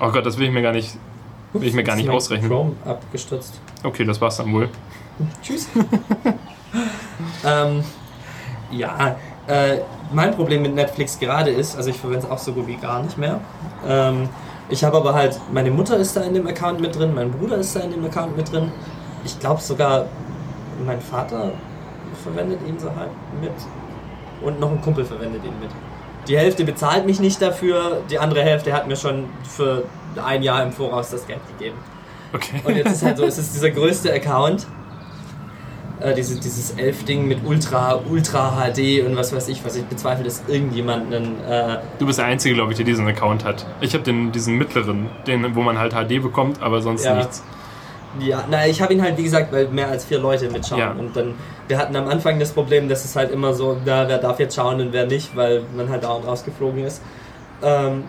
Oh Gott, das will ich mir gar nicht, will ich mir gar nicht ausrechnen. Chrome abgestürzt. Okay, das war's dann wohl. *laughs* Tschüss. ähm, ja, äh, mein Problem mit Netflix gerade ist, also ich verwende es auch so gut wie gar nicht mehr. Ähm, ich habe aber halt, meine Mutter ist da in dem Account mit drin, mein Bruder ist da in dem Account mit drin. Ich glaube sogar, mein Vater verwendet ihn so halt mit. Und noch ein Kumpel verwendet ihn mit. Die Hälfte bezahlt mich nicht dafür, die andere Hälfte hat mir schon für ein Jahr im Voraus das Geld gegeben. Okay. Und jetzt ist halt so, es ist dieser größte Account. Äh, diese, dieses Elf-Ding mit Ultra, Ultra HD und was weiß ich, was ich bezweifle, dass irgendjemand einen. Äh, Du bist der Einzige, glaube ich, der diesen Account hat. Ich habe den diesen mittleren, den, wo man halt HD bekommt, aber sonst Ja. nichts. Ja, na, ich habe ihn halt, wie gesagt, weil mehr als vier Leute mitschauen. Ja. Und dann, wir hatten am Anfang das Problem, dass es halt immer so, na, wer darf jetzt schauen und wer nicht, weil man halt dauernd rausgeflogen ist. Ähm,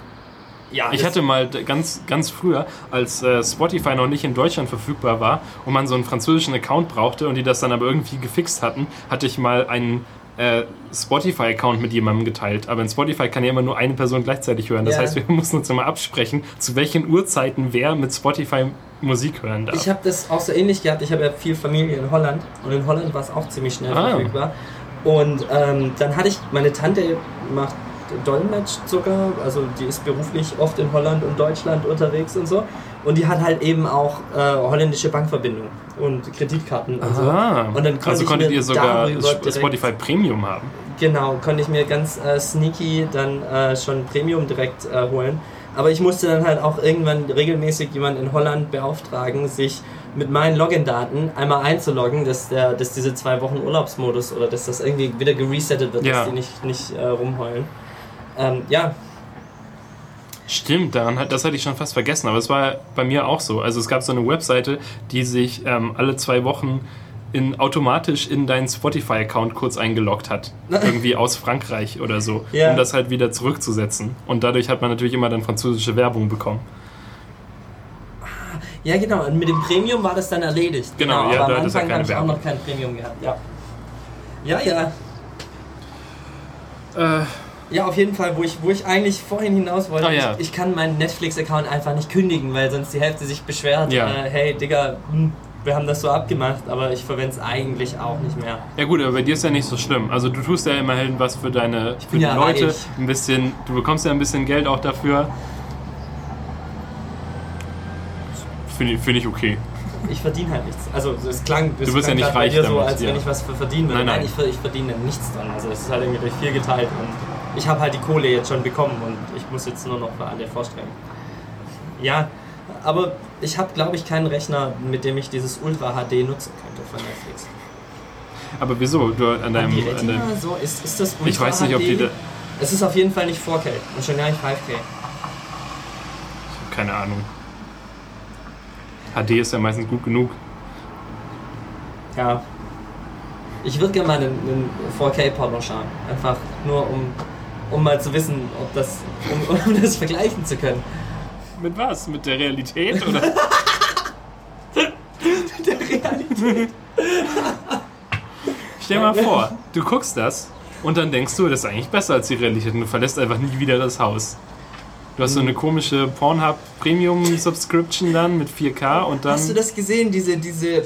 ja, Ich hatte mal ganz, ganz früher, als äh, Spotify noch nicht in Deutschland verfügbar war und man so einen französischen Account brauchte und die das dann aber irgendwie gefixt hatten, hatte ich mal einen äh, Spotify-Account mit jemandem geteilt. Aber in Spotify kann ja immer nur eine Person gleichzeitig hören. Das Ja. heißt, wir *laughs* mussten uns immer absprechen, zu welchen Uhrzeiten wer mit Spotify Musik hören darf. Ich habe das auch so ähnlich gehabt. Ich habe ja viel Familie in Holland und in Holland war es auch ziemlich schnell Ah. verfügbar. Und ähm, dann hatte ich, meine Tante macht Dolmetsch sogar, also die ist beruflich oft in Holland und Deutschland unterwegs und so. Und die hat halt eben auch äh, holländische Bankverbindung und Kreditkarten und so. Ah, Und dann konnte also ich konntet mir ihr sogar Spotify Premium haben. Genau, konnte ich mir ganz äh, sneaky dann äh, schon Premium direkt äh, holen. Aber ich musste dann halt auch irgendwann regelmäßig jemanden in Holland beauftragen, sich mit meinen Login-Daten einmal einzuloggen, dass, der, dass diese zwei Wochen Urlaubsmodus oder dass das irgendwie wieder geresettet wird, Ja. dass die nicht, nicht äh, rumheulen. Ähm, ja, Stimmt, daran das hatte ich schon fast vergessen, aber es war bei mir auch so. Also es gab so eine Webseite, die sich ähm, alle zwei Wochen in, automatisch in deinen Spotify-Account kurz eingeloggt hat. *laughs* Irgendwie aus Frankreich oder so, Ja. um das halt wieder zurückzusetzen. Und dadurch hat man natürlich immer dann französische Werbung bekommen. Ja, genau. Und mit dem Premium war das dann erledigt. Genau, ja, aber am Anfang habe ich auch noch kein Premium gehabt. Ja. Ja, ja. Äh, Ja, auf jeden Fall, wo ich, wo ich eigentlich vorhin hinaus wollte, Ah, ja. ich, ich kann meinen Netflix-Account einfach nicht kündigen, weil sonst die Hälfte sich beschwert, Ja. äh, hey Digga, hm, wir haben das so abgemacht, aber ich verwende es eigentlich auch nicht mehr. ja gut, aber bei dir ist ja nicht so schlimm. Also du tust ja immerhin was für deine für die ja Leute. reich. Ein bisschen, du bekommst ja ein bisschen Geld auch dafür. Finde ich, finde ich okay. Ich verdiene halt nichts. Also es klang, es Du wirst ja nicht grad bei reich dir so, als ja. wenn ich was für verdienen würde. Nein, nein. ich, ver- ich verdiene nichts dran. Also es ist halt irgendwie durch vier geteilt und ich habe halt die Kohle jetzt schon bekommen und ich muss jetzt nur noch für alle vorstellen. Ja, aber ich habe, glaube ich, keinen Rechner, mit dem ich dieses Ultra HD nutzen könnte von Netflix. Aber wieso? Du an deinem, die an deinem so, ist, ist das Ultra Ich weiß nicht, ob die HD? da, Es ist auf jeden Fall nicht 4K und schon gar nicht 5K. keine Ahnung. HD ist ja meistens gut genug. Ja. Ich würde gerne mal einen, einen 4K-Porno schauen. Einfach nur um, um mal zu wissen, ob das, um, *laughs* um das vergleichen zu können. Mit was? Mit der Realität oder? *laughs* Der Realität. Stell mal vor, du guckst das und dann denkst du, das ist eigentlich besser als die Realität und du verlässt einfach nie wieder das Haus. Du hast so eine komische Pornhub Premium Subscription dann mit 4K und dann Hast du das gesehen, diese, diese.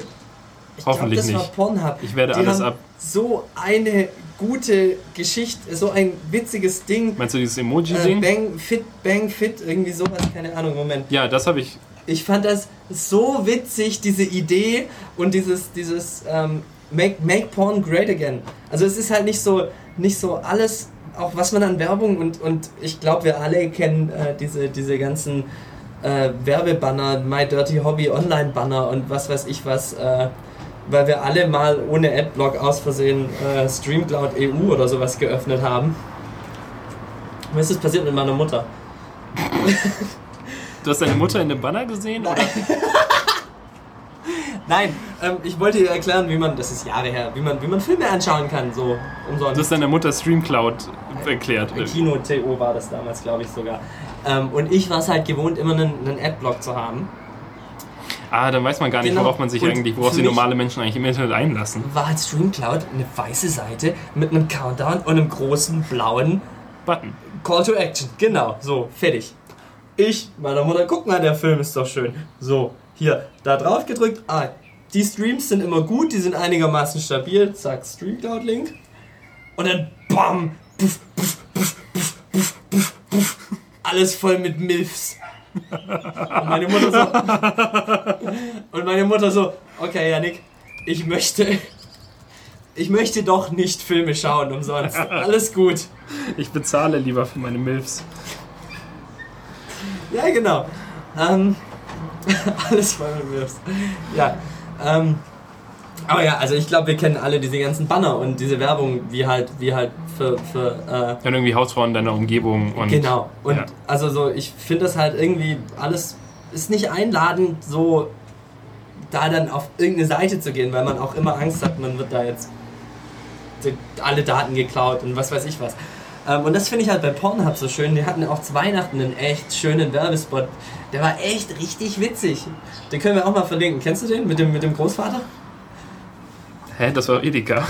Ich glaub, Hoffentlich das war nicht. Pornhub. Ich werde Die alles ab- So eine gute Geschichte, so ein witziges Ding. meinst du dieses Äh, Emoji-Ding? Bang, Fit, Bang, Fit, irgendwie sowas, keine Ahnung, Moment. ja, das habe ich. Ich fand das so witzig, diese Idee und dieses, dieses ähm, make, make Porn Great Again. Also es ist halt nicht so, nicht so alles, auch was man an Werbung und, und ich glaube, wir alle kennen äh, diese, diese ganzen äh, Werbebanner, My Dirty Hobby Online-Banner und was weiß ich was, äh, weil wir alle mal ohne Adblock aus Versehen äh, Streamcloud EU oder sowas geöffnet haben. Was ist passiert mit meiner Mutter? Du hast deine Mutter in dem Banner gesehen? Oder? *laughs* Nein, ähm, ich wollte dir erklären, wie man, das ist Jahre her, wie man, wie man Filme anschauen kann, so Du umsonst. hast deiner Mutter Streamcloud erklärt. Kino-TO war das damals, glaube ich sogar. Ähm, und ich war es halt gewohnt, immer einen, einen Adblock zu haben. Ah, dann weiß man gar nicht, Genau. worauf man sich Und eigentlich, worauf sich normale Menschen eigentlich im Internet einlassen. War halt Streamcloud eine weiße Seite mit einem Countdown und einem großen blauen Button. Call to Action. Genau, so, fertig. Ich, meiner Mutter, guck mal, der Film ist doch schön. So, hier, da drauf gedrückt. Ah, die Streams sind immer gut, die sind einigermaßen stabil. Zack, Streamcloud-Link. Und dann BAM! Puff, puff, puff, puff, puff, puff, puff. Alles voll mit Milfs. Und meine Mutter so. Und meine Mutter so, okay, Janik, ich möchte. Ich möchte doch nicht Filme schauen umsonst. Alles gut. Ich bezahle lieber für meine Milfs. Ja, genau. Ähm, *laughs* alles voll mit Wirfs. Ja. Ähm, aber ja, also ich glaube, wir kennen alle diese ganzen Banner und diese Werbung, wie halt, wie halt für, für Dann irgendwie Hausfrauen in deiner Umgebung und. äh, genau. Und ja. also so, ich finde das halt irgendwie alles ist nicht einladend, so da dann auf irgendeine Seite zu gehen, weil man auch immer Angst hat, man wird da jetzt alle Daten geklaut und was weiß ich was. Ähm, und das finde ich halt bei Pornhub so schön. Die hatten auch zu Weihnachten einen echt schönen Werbespot. Der war echt richtig witzig. Den können wir auch mal verlinken. Kennst du den mit dem, mit dem Großvater? Hä, das war Edeka.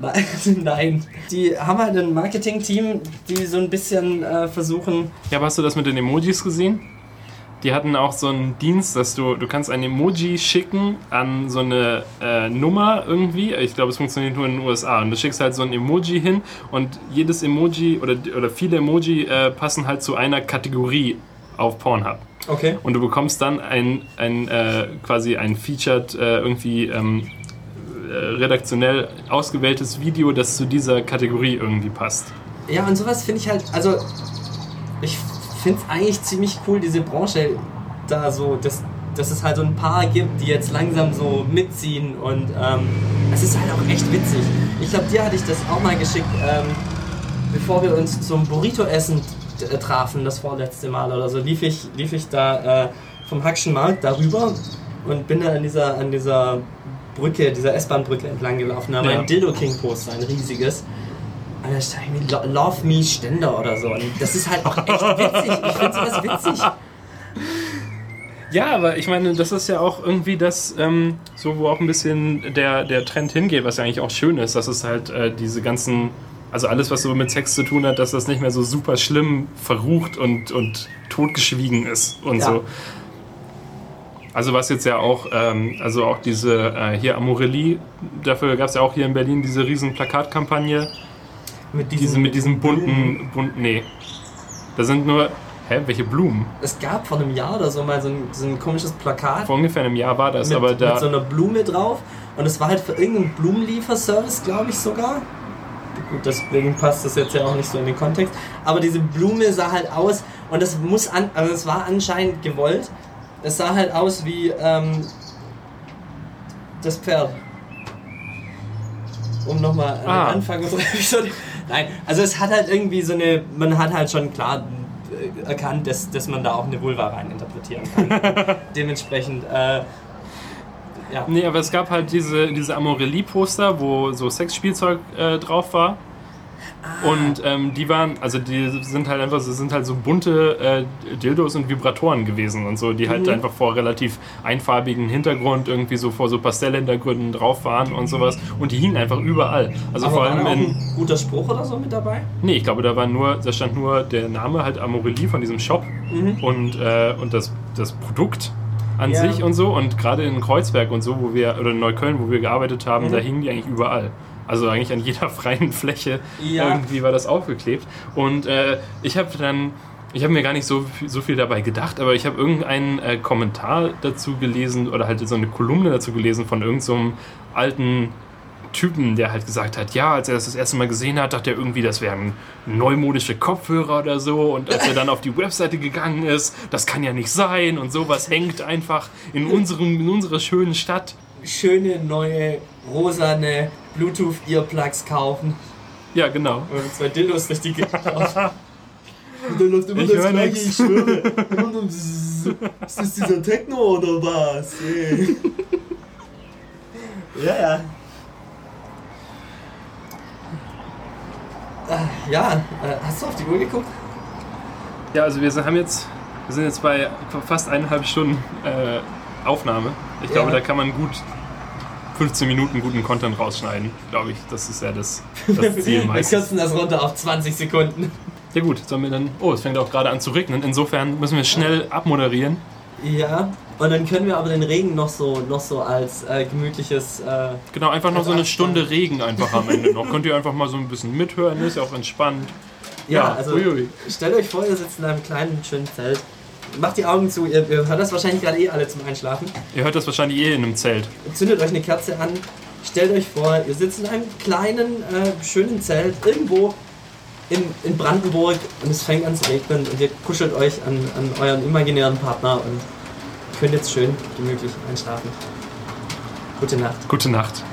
*laughs* Nein. Die haben halt ein Marketing-Team, die so ein bisschen äh, versuchen. Ja, aber hast du das mit den Emojis gesehen? Die hatten auch so einen Dienst, dass du, du kannst ein Emoji schicken an so eine äh, Nummer irgendwie. Ich glaube, es funktioniert nur in den USA. Und du schickst halt so ein Emoji hin und jedes Emoji oder, oder viele Emoji äh, passen halt zu einer Kategorie auf Pornhub. Okay. Und du bekommst dann ein, ein äh, quasi ein featured äh, irgendwie ähm, äh, redaktionell ausgewähltes Video, das zu dieser Kategorie irgendwie passt. Ja, und sowas finde ich halt, also ich finde es eigentlich ziemlich cool, diese Branche da so, dass, dass es halt so ein paar gibt, die jetzt langsam so mitziehen und ähm, es ist halt auch echt witzig. Ich glaube, dir hatte ich das auch mal geschickt, ähm, bevor wir uns zum Burrito-Essen äh, trafen, das vorletzte Mal oder so, lief ich, lief ich da äh, vom Hackschen Markt darüber und bin dann an dieser, an dieser Brücke, dieser S-Bahn-Brücke entlang gelaufen. Da war Ja. ein Dildo King-Poster, ein riesiges. Und da stand irgendwie Lo- Love Me Ständer oder so. Und das ist halt auch echt witzig. Ich finde sowas witzig. Ja, aber ich meine, das ist ja auch irgendwie das, ähm, so wo auch ein bisschen der, der Trend hingeht, was ja eigentlich auch schön ist, dass es halt äh, diese ganzen, also alles, was so mit Sex zu tun hat, dass das nicht mehr so super schlimm verrucht und, und totgeschwiegen ist und Ja. so. Also was jetzt ja auch, ähm, also auch diese äh, hier Amorelli, dafür gab es ja auch hier in Berlin diese riesen Plakatkampagne, Mit diese mit diesen Blumen. bunten, bunten, nee, da sind nur, hä, welche Blumen? Es gab vor einem Jahr oder so mal so ein, so ein komisches Plakat Vor ungefähr einem Jahr war das, mit, aber da... mit so einer Blume drauf. Und es war halt für irgendeinen Blumenlieferservice, glaube ich sogar. Gut, deswegen passt das jetzt ja auch nicht so in den Kontext. Aber diese Blume sah halt aus, und das muss an, also es war anscheinend gewollt. Es sah halt aus wie ähm, das Pferd. Um nochmal an den Ah. Anfang unserer *laughs* Episode. Nein, also es hat halt irgendwie so eine, man hat halt schon klar äh, erkannt, dass, dass man da auch eine Vulva rein interpretieren kann. *laughs* Dementsprechend, äh, ja. Nee, aber es gab halt diese, diese Amorelli-Poster, wo so Sexspielzeug äh, drauf war. Ah. Und ähm, die waren, also die sind halt einfach, sind halt so bunte äh, Dildos und Vibratoren gewesen und so, die halt Mhm. einfach vor relativ einfarbigen Hintergrund irgendwie so vor so Pastellhintergründen drauf waren und sowas. Und die hingen einfach überall. Also Aber vor war allem da auch in. ein guter Spruch oder so mit dabei? Nee, ich glaube, da war nur, da stand nur der Name halt Amorelli von diesem Shop Mhm. und, äh, und das, das Produkt an Ja. sich und so. Und gerade in Kreuzberg und so, wo wir, oder in Neukölln, wo wir gearbeitet haben, Mhm. da hingen die eigentlich überall. Also eigentlich an jeder *laughs* freien Fläche Ja. irgendwie war das aufgeklebt. Und äh, ich habe dann, ich habe mir gar nicht so, viel- so viel dabei gedacht, aber ich habe irgendeinen äh, Kommentar dazu gelesen oder halt so eine Kolumne dazu gelesen von irgendeinem so alten Typen, der halt gesagt hat, ja, als er das das erste Mal gesehen hat, dachte er irgendwie, das wären neumodische Kopfhörer oder so. Und als er dann auf die Webseite gegangen ist, das kann ja nicht sein und sowas hängt einfach in, unserem, in unserer schönen Stadt. Schöne neue rosane Bluetooth-Earplugs kaufen. Ja, genau. Und zwei Dildos durch die Gegend laufen. Und dann läuft immer Ich das gleiche, ich schwöre. Ist das dieser Techno oder was? Ey. ja, ja. Ah, Ja, äh, hast du auf die Uhr geguckt? Ja, also wir sind- haben jetzt, wir sind jetzt bei fast eineinhalb Stunden äh, Aufnahme. Ich glaube, Ja. da kann man gut 15 Minuten guten Content rausschneiden, glaube ich. Das ist ja das, das *laughs* Ziel Wir meistens. kürzen das runter auf 20 Sekunden. Ja gut, sollen wir dann. Oh, es fängt auch gerade an zu regnen. Insofern müssen wir schnell abmoderieren. Ja, und dann können wir aber den Regen noch so, noch so als äh, gemütliches. Äh, Genau, einfach noch so eine Stunde Regen einfach am Ende noch. Könnt ihr einfach mal so ein bisschen mithören, ist ja auch entspannt. ja, also uiui. stellt euch vor, ihr sitzt in einem kleinen, schönen Zelt. Macht die Augen zu, ihr, ihr hört das wahrscheinlich gerade eh alle zum Einschlafen. Ihr hört das wahrscheinlich eh in einem Zelt. Zündet euch eine Kerze an. Stellt euch vor, ihr sitzt in einem kleinen, äh, schönen Zelt irgendwo in, in Brandenburg und es fängt an zu regnen und ihr kuschelt euch an, an euren imaginären Partner und könnt jetzt schön gemütlich einschlafen. Gute Nacht. Gute Nacht.